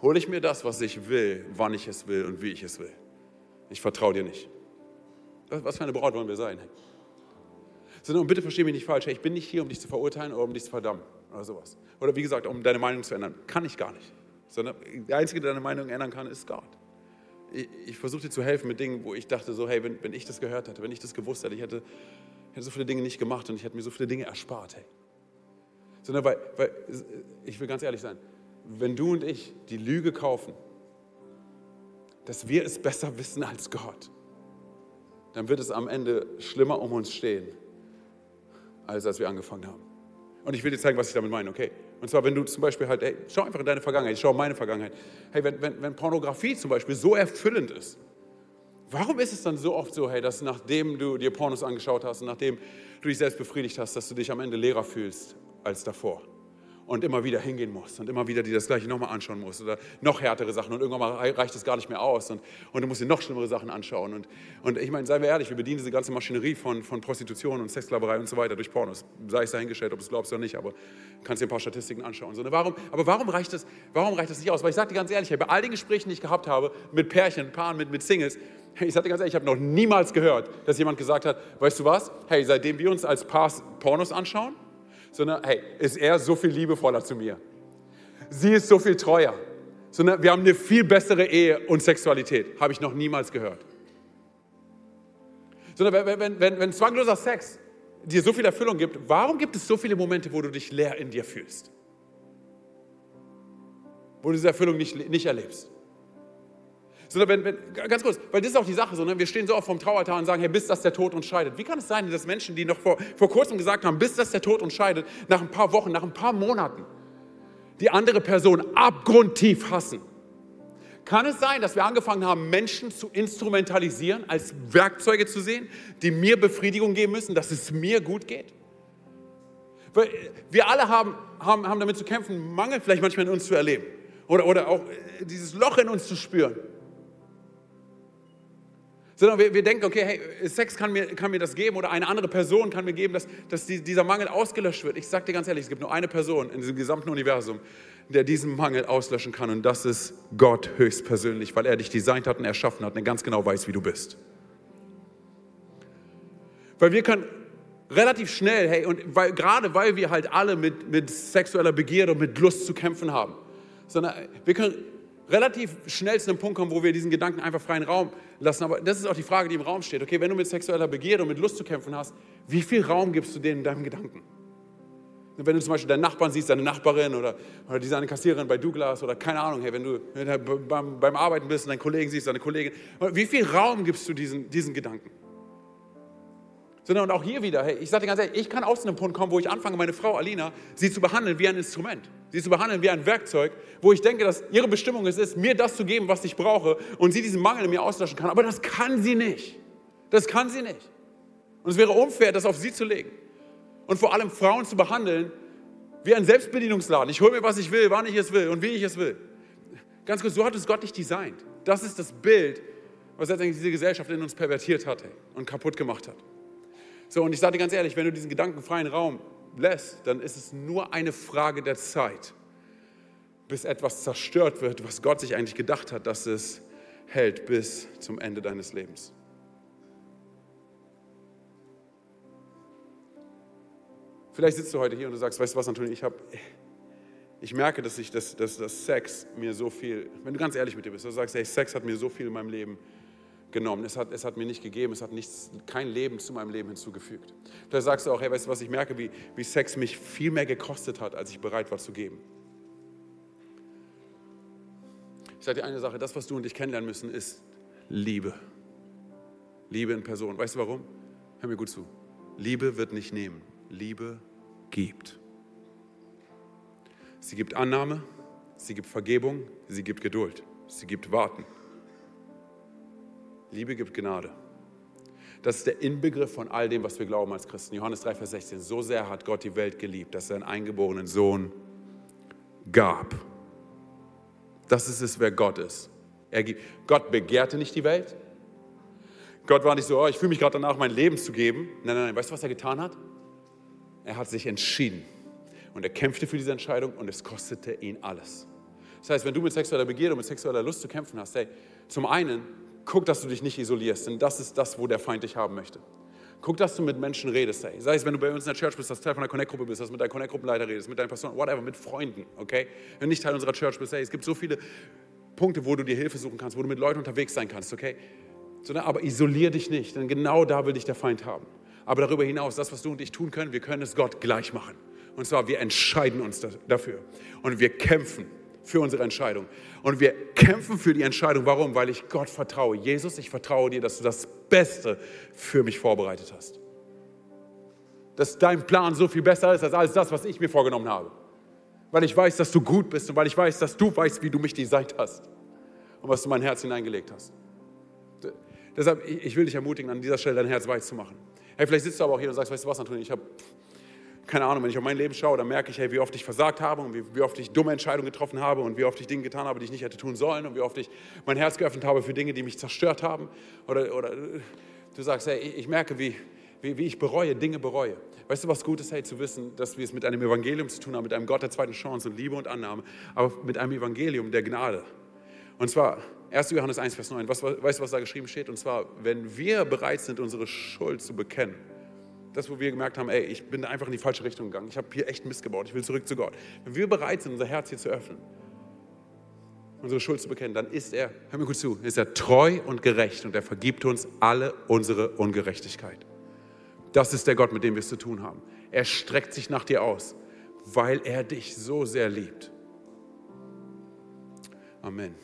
hole ich mir das, was ich will, wann ich es will und wie ich es will. Ich vertraue dir nicht. Was für eine Braut wollen wir sein? Hey? Sondern bitte verstehe mich nicht falsch, hey, ich bin nicht hier, um dich zu verurteilen oder um dich zu verdammen oder sowas. Oder wie gesagt, um deine Meinung zu ändern. Kann ich gar nicht. Sondern der Einzige, der deine Meinung ändern kann, ist Gott. Ich, ich versuche dir zu helfen mit Dingen, wo ich dachte, so, hey, wenn, wenn ich das gehört hätte, wenn ich das gewusst hätte, ich hätte, hätte so viele Dinge nicht gemacht und ich hätte mir so viele Dinge erspart. Hey sondern weil, weil, ich will ganz ehrlich sein, wenn du und ich die Lüge kaufen, dass wir es besser wissen als Gott, dann wird es am Ende schlimmer um uns stehen, als als wir angefangen haben. Und ich will dir zeigen, was ich damit meine, okay? Und zwar, wenn du zum Beispiel halt, hey, schau einfach in deine Vergangenheit, ich schau meine Vergangenheit. Hey, wenn, wenn, wenn Pornografie zum Beispiel so erfüllend ist, warum ist es dann so oft so, hey, dass nachdem du dir Pornos angeschaut hast und nachdem du dich selbst befriedigt hast, dass du dich am Ende leerer fühlst als davor. Und immer wieder hingehen musst und immer wieder dir das Gleiche nochmal anschauen musst oder noch härtere Sachen und irgendwann mal reicht es gar nicht mehr aus und, und du musst dir noch schlimmere Sachen anschauen. Und, und ich meine, seien wir ehrlich, wir bedienen diese ganze Maschinerie von, von Prostitution und Sexsklaverei und so weiter durch Pornos. Sei es dahingestellt, ob du es glaubst oder nicht, aber kannst dir ein paar Statistiken anschauen. So, ne, warum, aber warum reicht, das, warum reicht das nicht aus? Weil ich sage dir ganz ehrlich, bei all den Gesprächen, die ich gehabt habe mit Pärchen, Paaren, mit, mit Singles, ich sage dir ganz ehrlich, ich habe noch niemals gehört, dass jemand gesagt hat, weißt du was, hey, seitdem wir uns als Paar Pornos anschauen, sondern hey, ist er so viel liebevoller zu mir. Sie ist so viel treuer. Sondern wir haben eine viel bessere Ehe und Sexualität. Habe ich noch niemals gehört. Sondern wenn, wenn, wenn, wenn zwangloser Sex dir so viel Erfüllung gibt, warum gibt es so viele Momente, wo du dich leer in dir fühlst? Wo du diese Erfüllung nicht, nicht erlebst? Sondern wenn, wenn, ganz kurz, weil das ist auch die Sache so, ne? wir stehen so oft vom Traualtar und sagen, hey, bis das der Tod uns scheidet. Wie kann es sein, dass Menschen, die noch vor, vor kurzem gesagt haben, bis das der Tod uns scheidet, nach ein paar Wochen, nach ein paar Monaten, die andere Person abgrundtief hassen? Kann es sein, dass wir angefangen haben, Menschen zu instrumentalisieren, als Werkzeuge zu sehen, die mir Befriedigung geben müssen, dass es mir gut geht? Weil wir alle haben, haben, haben damit zu kämpfen, Mangel vielleicht manchmal in uns zu erleben. Oder, oder auch äh, dieses Loch in uns zu spüren. Sondern wir, wir denken, okay, hey, Sex kann mir, kann mir das geben oder eine andere Person kann mir geben, dass, dass die, dieser Mangel ausgelöscht wird. Ich sage dir ganz ehrlich, es gibt nur eine Person in diesem gesamten Universum, der diesen Mangel auslöschen kann und das ist Gott höchstpersönlich, weil er dich designt hat und erschaffen hat und er ganz genau weiß, wie du bist. Weil wir können relativ schnell, hey, und weil, gerade weil wir halt alle mit, mit sexueller Begierde und mit Lust zu kämpfen haben, sondern wir können relativ schnell zu einem Punkt kommen, wo wir diesen Gedanken einfach freien Raum lassen. Aber das ist auch die Frage, die im Raum steht. Okay, wenn du mit sexueller Begierde und mit Lust zu kämpfen hast, wie viel Raum gibst du denen in deinem Gedanken? Wenn du zum Beispiel deinen Nachbarn siehst, deine Nachbarin oder, oder diese eine Kassiererin bei Douglas oder keine Ahnung, hey, wenn du beim, beim Arbeiten bist und deinen Kollegen siehst, deine Kollegin, wie viel Raum gibst du diesen, diesen Gedanken? Sondern und auch hier wieder, hey, ich sage dir ganz ehrlich, ich kann auch zu einem Punkt kommen, wo ich anfange, meine Frau Alina, sie zu behandeln wie ein Instrument, sie zu behandeln wie ein Werkzeug, wo ich denke, dass ihre Bestimmung es ist, mir das zu geben, was ich brauche und sie diesen Mangel in mir auslöschen kann. Aber das kann sie nicht. Das kann sie nicht. Und es wäre unfair, das auf sie zu legen. Und vor allem Frauen zu behandeln wie ein Selbstbedienungsladen. Ich hole mir, was ich will, wann ich es will und wie ich es will. Ganz kurz, so hat es Gott nicht designt. Das ist das Bild, was letztendlich diese Gesellschaft in uns pervertiert hat und kaputt gemacht hat. So, und ich sage dir ganz ehrlich, wenn du diesen gedankenfreien Raum lässt, dann ist es nur eine Frage der Zeit, bis etwas zerstört wird, was Gott sich eigentlich gedacht hat, dass es hält bis zum Ende deines Lebens. Vielleicht sitzt du heute hier und du sagst, weißt du was, Antonio, ich ich merke, dass ich das, dass, dass Sex mir so viel, wenn du ganz ehrlich mit dir bist, du sagst, hey, Sex hat mir so viel in meinem Leben genommen. Es hat, es hat mir nicht gegeben, es hat nichts, kein Leben zu meinem Leben hinzugefügt. Da sagst du auch, hey, weißt du was, ich merke, wie, wie Sex mich viel mehr gekostet hat, als ich bereit war zu geben. Ich sage dir eine Sache, das, was du und ich kennenlernen müssen, ist Liebe. Liebe in Person. Weißt du warum? Hör mir gut zu. Liebe wird nicht nehmen. Liebe gibt. Sie gibt Annahme, sie gibt Vergebung, sie gibt Geduld, sie gibt Warten. Liebe gibt Gnade. Das ist der Inbegriff von all dem, was wir glauben als Christen. Johannes 3, Vers 16. So sehr hat Gott die Welt geliebt, dass er einen eingeborenen Sohn gab. Das ist es, wer Gott ist. Er, Gott begehrte nicht die Welt. Gott war nicht so, oh, ich fühle mich gerade danach, mein Leben zu geben. Nein, nein, nein. Weißt du, was er getan hat? Er hat sich entschieden. Und er kämpfte für diese Entscheidung und es kostete ihn alles. Das heißt, wenn du mit sexueller Begierde und mit sexueller Lust zu kämpfen hast, hey, zum einen guck, dass du dich nicht isolierst, denn das ist das, wo der Feind dich haben möchte. Guck, dass du mit Menschen redest, ey. Sei es, wenn du bei uns in der Church bist, dass du Teil von der Connect-Gruppe bist, dass du mit deinem Connect-Gruppenleiter redest, mit deinen Pastoren, whatever, mit Freunden, okay? Wenn du nicht Teil unserer Church bist, ey, es gibt so viele Punkte, wo du dir Hilfe suchen kannst, wo du mit Leuten unterwegs sein kannst, okay? Sondern, aber isolier dich nicht, denn genau da will dich der Feind haben. Aber darüber hinaus, das, was du und ich tun können, wir können es Gott gleich machen. Und zwar, wir entscheiden uns dafür. Und wir kämpfen für unsere Entscheidung. Und wir kämpfen für die Entscheidung. Warum? Weil ich Gott vertraue. Jesus, ich vertraue dir, dass du das Beste für mich vorbereitet hast. Dass dein Plan so viel besser ist als alles das, was ich mir vorgenommen habe. Weil ich weiß, dass du gut bist und weil ich weiß, dass du weißt, wie du mich designt hast und was du in mein Herz hineingelegt hast. Deshalb, ich will dich ermutigen, an dieser Stelle dein Herz weit zu machen. Hey, vielleicht sitzt du aber auch hier und sagst, weißt du was, Antonio, ich habe keine Ahnung, wenn ich auf mein Leben schaue, dann merke ich, hey, wie oft ich versagt habe und wie, wie, oft ich dumme Entscheidungen getroffen habe und wie oft ich Dinge getan habe, die ich nicht hätte tun sollen und wie oft ich mein Herz geöffnet habe für Dinge, die mich zerstört haben. Oder, oder du sagst, hey, ich merke, wie, wie, wie ich bereue, Dinge bereue. Weißt du, was gut ist, hey, zu wissen, dass wir es mit einem Evangelium zu tun haben, mit einem Gott der zweiten Chance und Liebe und Annahme, aber mit einem Evangelium der Gnade. Und zwar 1. Johannes 1, Vers 9. Was, weißt du, was da geschrieben steht? Und zwar, wenn wir bereit sind, unsere Schuld zu bekennen, das, wo wir gemerkt haben, ey, ich bin einfach in die falsche Richtung gegangen. Ich habe hier echt Mist gebaut. Ich will zurück zu Gott. Wenn wir bereit sind, unser Herz hier zu öffnen, unsere Schuld zu bekennen, dann ist er, hör mir gut zu, ist er treu und gerecht und er vergibt uns alle unsere Ungerechtigkeit. Das ist der Gott, mit dem wir es zu tun haben. Er streckt sich nach dir aus, weil er dich so sehr liebt. Amen.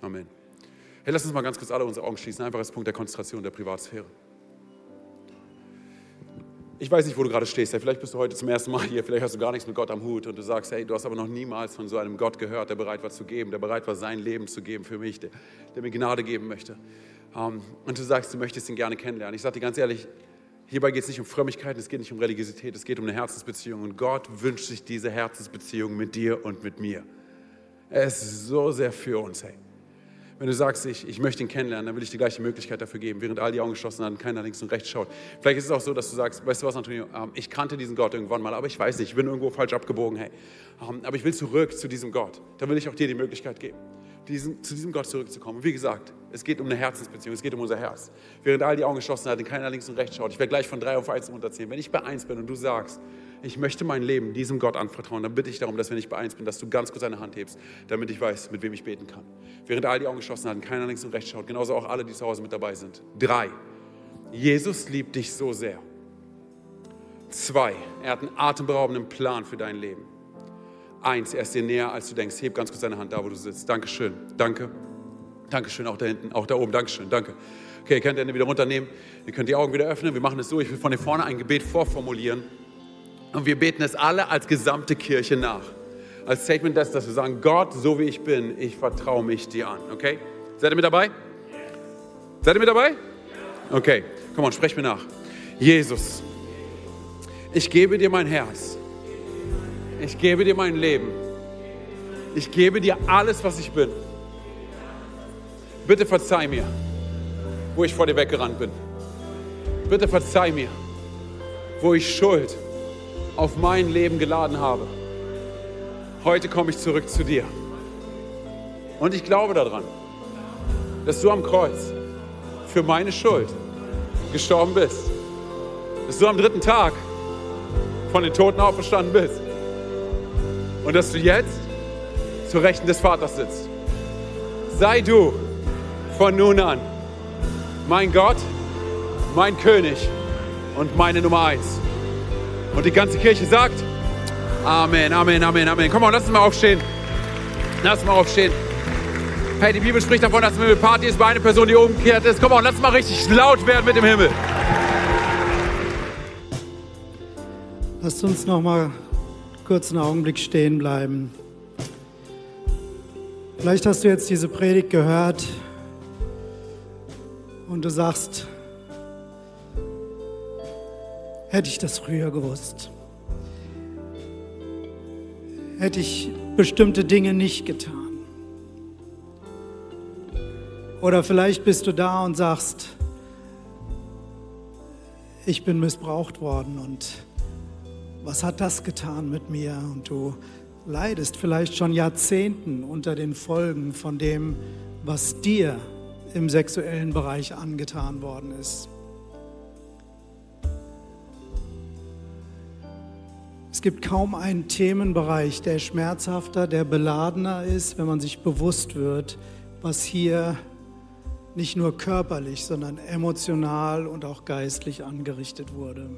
Amen. Hey, lass uns mal ganz kurz alle unsere Augen schließen, einfach als Punkt der Konzentration der Privatsphäre. Ich weiß nicht, wo du gerade stehst. Vielleicht bist du heute zum ersten Mal hier, vielleicht hast du gar nichts mit Gott am Hut und du sagst, hey, du hast aber noch niemals von so einem Gott gehört, der bereit war zu geben, der bereit war, sein Leben zu geben für mich, der, der mir Gnade geben möchte. Ähm, und du sagst, du möchtest ihn gerne kennenlernen. Ich sage dir ganz ehrlich, hierbei geht es nicht um Frömmigkeit, es geht nicht um Religiosität, es geht um eine Herzensbeziehung. Und Gott wünscht sich diese Herzensbeziehung mit dir und mit mir. Er ist so sehr für uns, hey. Wenn du sagst, ich, ich möchte ihn kennenlernen, dann will ich die Möglichkeit dafür geben, während all die Augen geschlossen haben, keiner links und rechts schaut. Vielleicht ist es auch so, dass du sagst, weißt du was, Antonio, ähm, ich kannte diesen Gott irgendwann mal, aber ich weiß nicht, ich bin irgendwo falsch abgebogen, hey. Ähm, aber ich will zurück zu diesem Gott. Da will ich auch dir die Möglichkeit geben, diesen, zu diesem Gott zurückzukommen. Und wie gesagt, es geht um eine Herzensbeziehung, es geht um unser Herz. Während all die Augen geschlossen haben, keiner links und rechts schaut, ich werde gleich von drei auf eins runterzählen. Wenn ich bei eins bin und du sagst, ich möchte mein Leben diesem Gott anvertrauen, dann bitte ich darum, dass wenn ich bei eins bin, dass du ganz kurz deine Hand hebst, damit ich weiß, mit wem ich beten kann. Während all die Augen geschlossen hatten, keiner links und rechts schaut, genauso auch alle, die zu Hause mit dabei sind. Drei, Jesus liebt dich so sehr. Zwei, er hat einen atemberaubenden Plan für dein Leben. Eins, er ist dir näher, als du denkst. Heb ganz kurz deine Hand da, wo du sitzt. Dankeschön. Danke. Dankeschön, auch da hinten, auch da oben. Dankeschön. Danke. Okay, ihr könnt die Hände wieder runternehmen. Ihr könnt die Augen wieder öffnen. Wir machen es so. Ich will von hier vorne ein Gebet vorformulieren. Und wir beten es alle als gesamte Kirche nach. Als Statement des, dass wir sagen, Gott, so wie ich bin, ich vertraue mich dir an. Okay? Seid ihr mit dabei? Seid ihr mit dabei? Okay, komm on, sprech mir nach. Jesus, ich gebe dir mein Herz. Ich gebe dir mein Leben. Ich gebe dir alles, was ich bin. Bitte verzeih mir, wo ich vor dir weggerannt bin. Bitte verzeih mir, wo ich Schuld auf mein Leben geladen habe. Heute komme ich zurück zu dir. Und ich glaube daran, dass du am Kreuz für meine Schuld gestorben bist. Dass du am dritten Tag von den Toten auferstanden bist. Und dass du jetzt zur Rechten des Vaters sitzt. Sei du von nun an mein Gott, mein König und meine Nummer eins. Und die ganze Kirche sagt, Amen, Amen, Amen, Amen. Komm mal, lass uns mal aufstehen. Lass uns mal aufstehen. Hey, die Bibel spricht davon, dass eine Party ist bei einer Person, die umgekehrt ist. Komm mal, lass uns mal richtig laut werden mit dem Himmel. Lasst uns noch mal kurz einen Augenblick stehen bleiben. Vielleicht hast du jetzt diese Predigt gehört und du sagst, Hätte ich das früher gewusst, hätte ich bestimmte Dinge nicht getan. Oder vielleicht bist du da und sagst, ich bin missbraucht worden und was hat das getan mit mir? Und du leidest vielleicht schon Jahrzehnten unter den Folgen von dem, was dir im sexuellen Bereich angetan worden ist. Es gibt kaum einen Themenbereich, der schmerzhafter, der beladener ist, wenn man sich bewusst wird, was hier nicht nur körperlich, sondern emotional und auch geistlich angerichtet wurde.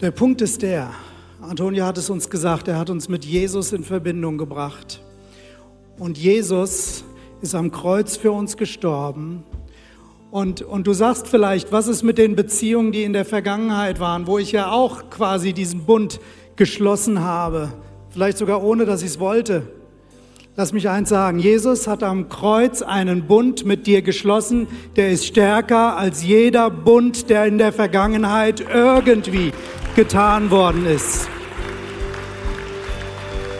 Der Punkt ist der, Antonia hat es uns gesagt, er hat uns mit Jesus in Verbindung gebracht. Und Jesus ist am Kreuz für uns gestorben und, und du sagst vielleicht, was ist mit den Beziehungen, die in der Vergangenheit waren, wo ich ja auch quasi diesen Bund geschlossen habe, vielleicht sogar ohne, dass ich es wollte. Lass mich eins sagen, Jesus hat am Kreuz einen Bund mit dir geschlossen, der ist stärker als jeder Bund, der in der Vergangenheit irgendwie getan worden ist.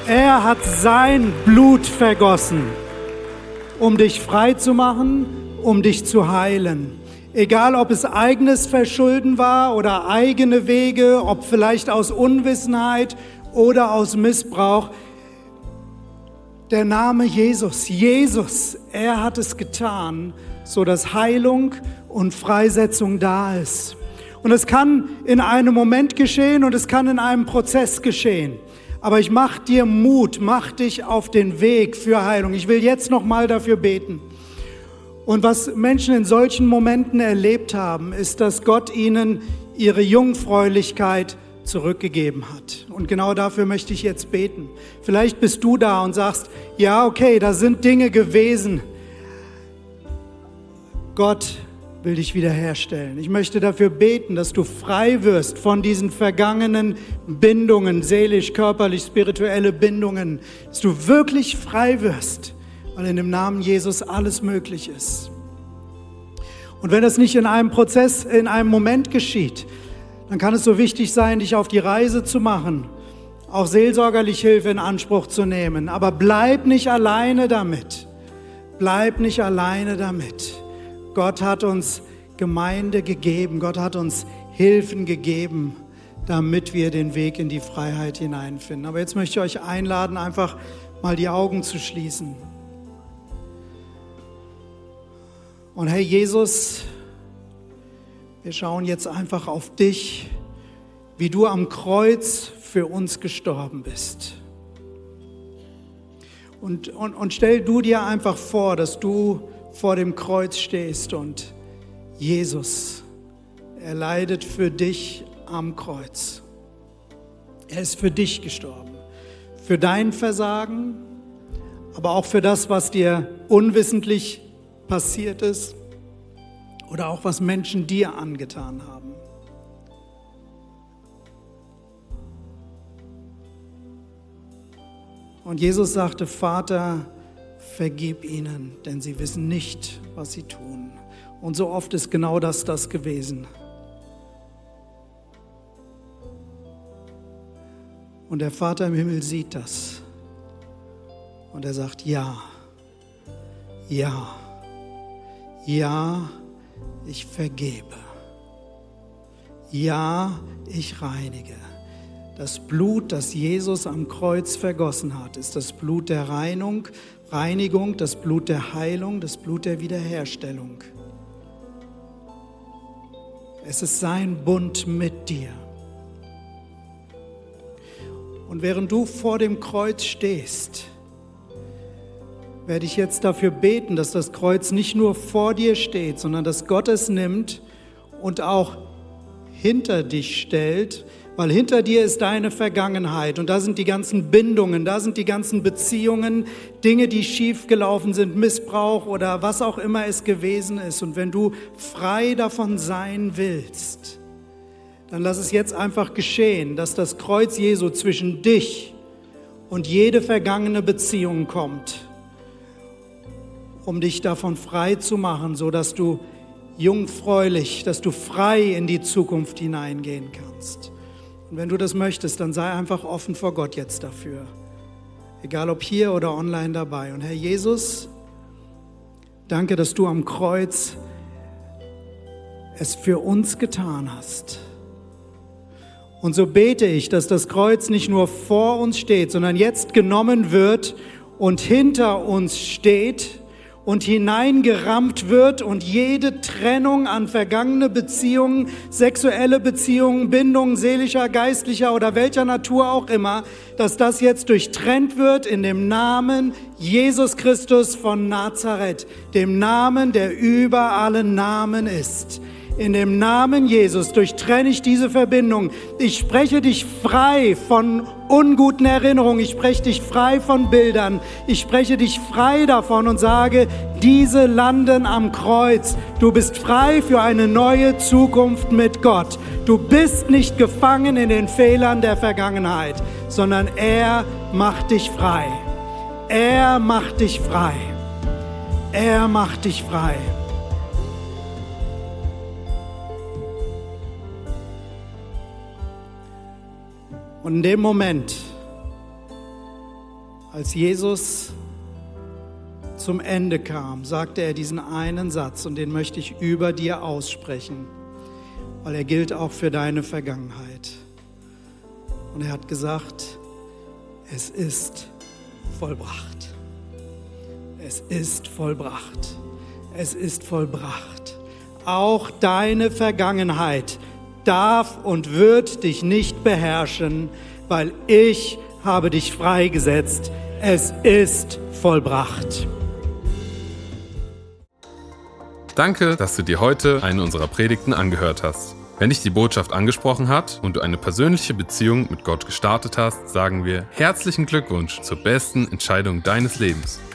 Er hat sein Blut vergossen, um dich frei zu machen, um dich zu heilen. Egal, ob es eigenes Verschulden war oder eigene Wege, ob vielleicht aus Unwissenheit oder aus Missbrauch. Der Name Jesus, Jesus, er hat es getan, so dass Heilung und Freisetzung da ist. Und es kann in einem Moment geschehen und es kann in einem Prozess geschehen. Aber ich mach dir Mut, mach dich auf den Weg für Heilung. Ich will jetzt noch mal dafür beten. Und was Menschen in solchen Momenten erlebt haben, ist, dass Gott ihnen ihre Jungfräulichkeit zurückgegeben hat. Und genau dafür möchte ich jetzt beten. Vielleicht bist du da und sagst, ja, okay, da sind Dinge gewesen. Gott will dich wiederherstellen. Ich möchte dafür beten, dass du frei wirst von diesen vergangenen Bindungen, seelisch, körperlich, spirituelle Bindungen, dass du wirklich frei wirst, weil in dem Namen Jesus alles möglich ist. Und wenn das nicht in einem Prozess, in einem Moment geschieht, dann kann es so wichtig sein, dich auf die Reise zu machen, auch seelsorgerlich Hilfe in Anspruch zu nehmen. Aber bleib nicht alleine damit. Bleib nicht alleine damit. Gott hat uns Gemeinde gegeben, Gott hat uns Hilfen gegeben, damit wir den Weg in die Freiheit hineinfinden. Aber jetzt möchte ich euch einladen, einfach mal die Augen zu schließen. Und Herr Jesus, wir schauen jetzt einfach auf dich, wie du am Kreuz für uns gestorben bist. Und, und, und stell du dir einfach vor, dass du vor dem Kreuz stehst und Jesus, er leidet für dich am Kreuz. Er ist für dich gestorben, für dein Versagen, aber auch für das, was dir unwissentlich passiert ist oder auch was Menschen dir angetan haben. Und Jesus sagte, Vater, vergib ihnen, denn sie wissen nicht, was sie tun. Und so oft ist genau das das gewesen. Und der Vater im Himmel sieht das. Und er sagt, ja, ja, ja, ich vergebe. Ja, ich reinige. Das Blut, das Jesus am Kreuz vergossen hat, ist das Blut der Reinigung, Reinigung, das Blut der Heilung, das Blut der Wiederherstellung. Es ist sein Bund mit dir. Und während du vor dem Kreuz stehst, werde ich jetzt dafür beten, dass das Kreuz nicht nur vor dir steht, sondern dass Gott es nimmt und auch hinter dich stellt, weil hinter dir ist deine Vergangenheit und da sind die ganzen Bindungen, da sind die ganzen Beziehungen, Dinge, die schiefgelaufen sind, Missbrauch oder was auch immer es gewesen ist. Und wenn du frei davon sein willst, dann lass es jetzt einfach geschehen, dass das Kreuz Jesu zwischen dich und jede vergangene Beziehung kommt um dich davon frei zu machen, so dass du jungfräulich, dass du frei in die Zukunft hineingehen kannst. Und wenn du das möchtest, dann sei einfach offen vor Gott jetzt dafür. Egal ob hier oder online dabei. Und Herr Jesus, danke, dass du am Kreuz es für uns getan hast. Und so bete ich, dass das Kreuz nicht nur vor uns steht, sondern jetzt genommen wird und hinter uns steht und hineingerammt wird und jede Trennung an vergangene Beziehungen, sexuelle Beziehungen, Bindungen seelischer, geistlicher oder welcher Natur auch immer, dass das jetzt durchtrennt wird in dem Namen Jesus Christus von Nazareth, dem Namen, der über allen Namen ist. In dem Namen Jesus durchtrenne ich diese Verbindung. Ich spreche dich frei von unguten Erinnerungen. Ich spreche dich frei von Bildern. Ich spreche dich frei davon und sage, diese landen am Kreuz. Du bist frei für eine neue Zukunft mit Gott. Du bist nicht gefangen in den Fehlern der Vergangenheit, sondern er macht dich frei. Er macht dich frei. Er macht dich frei. Und in dem Moment, als Jesus zum Ende kam, sagte er diesen einen Satz und den möchte ich über dir aussprechen, weil er gilt auch für deine Vergangenheit. Und er hat gesagt, es ist vollbracht. Es ist vollbracht. Es ist vollbracht. Auch deine Vergangenheit darf und wird dich nicht beherrschen, weil ich habe dich freigesetzt. Es ist vollbracht. Danke, dass du dir heute eine unserer Predigten angehört hast. Wenn dich die Botschaft angesprochen hat und du eine persönliche Beziehung mit Gott gestartet hast, sagen wir herzlichen Glückwunsch zur besten Entscheidung deines Lebens.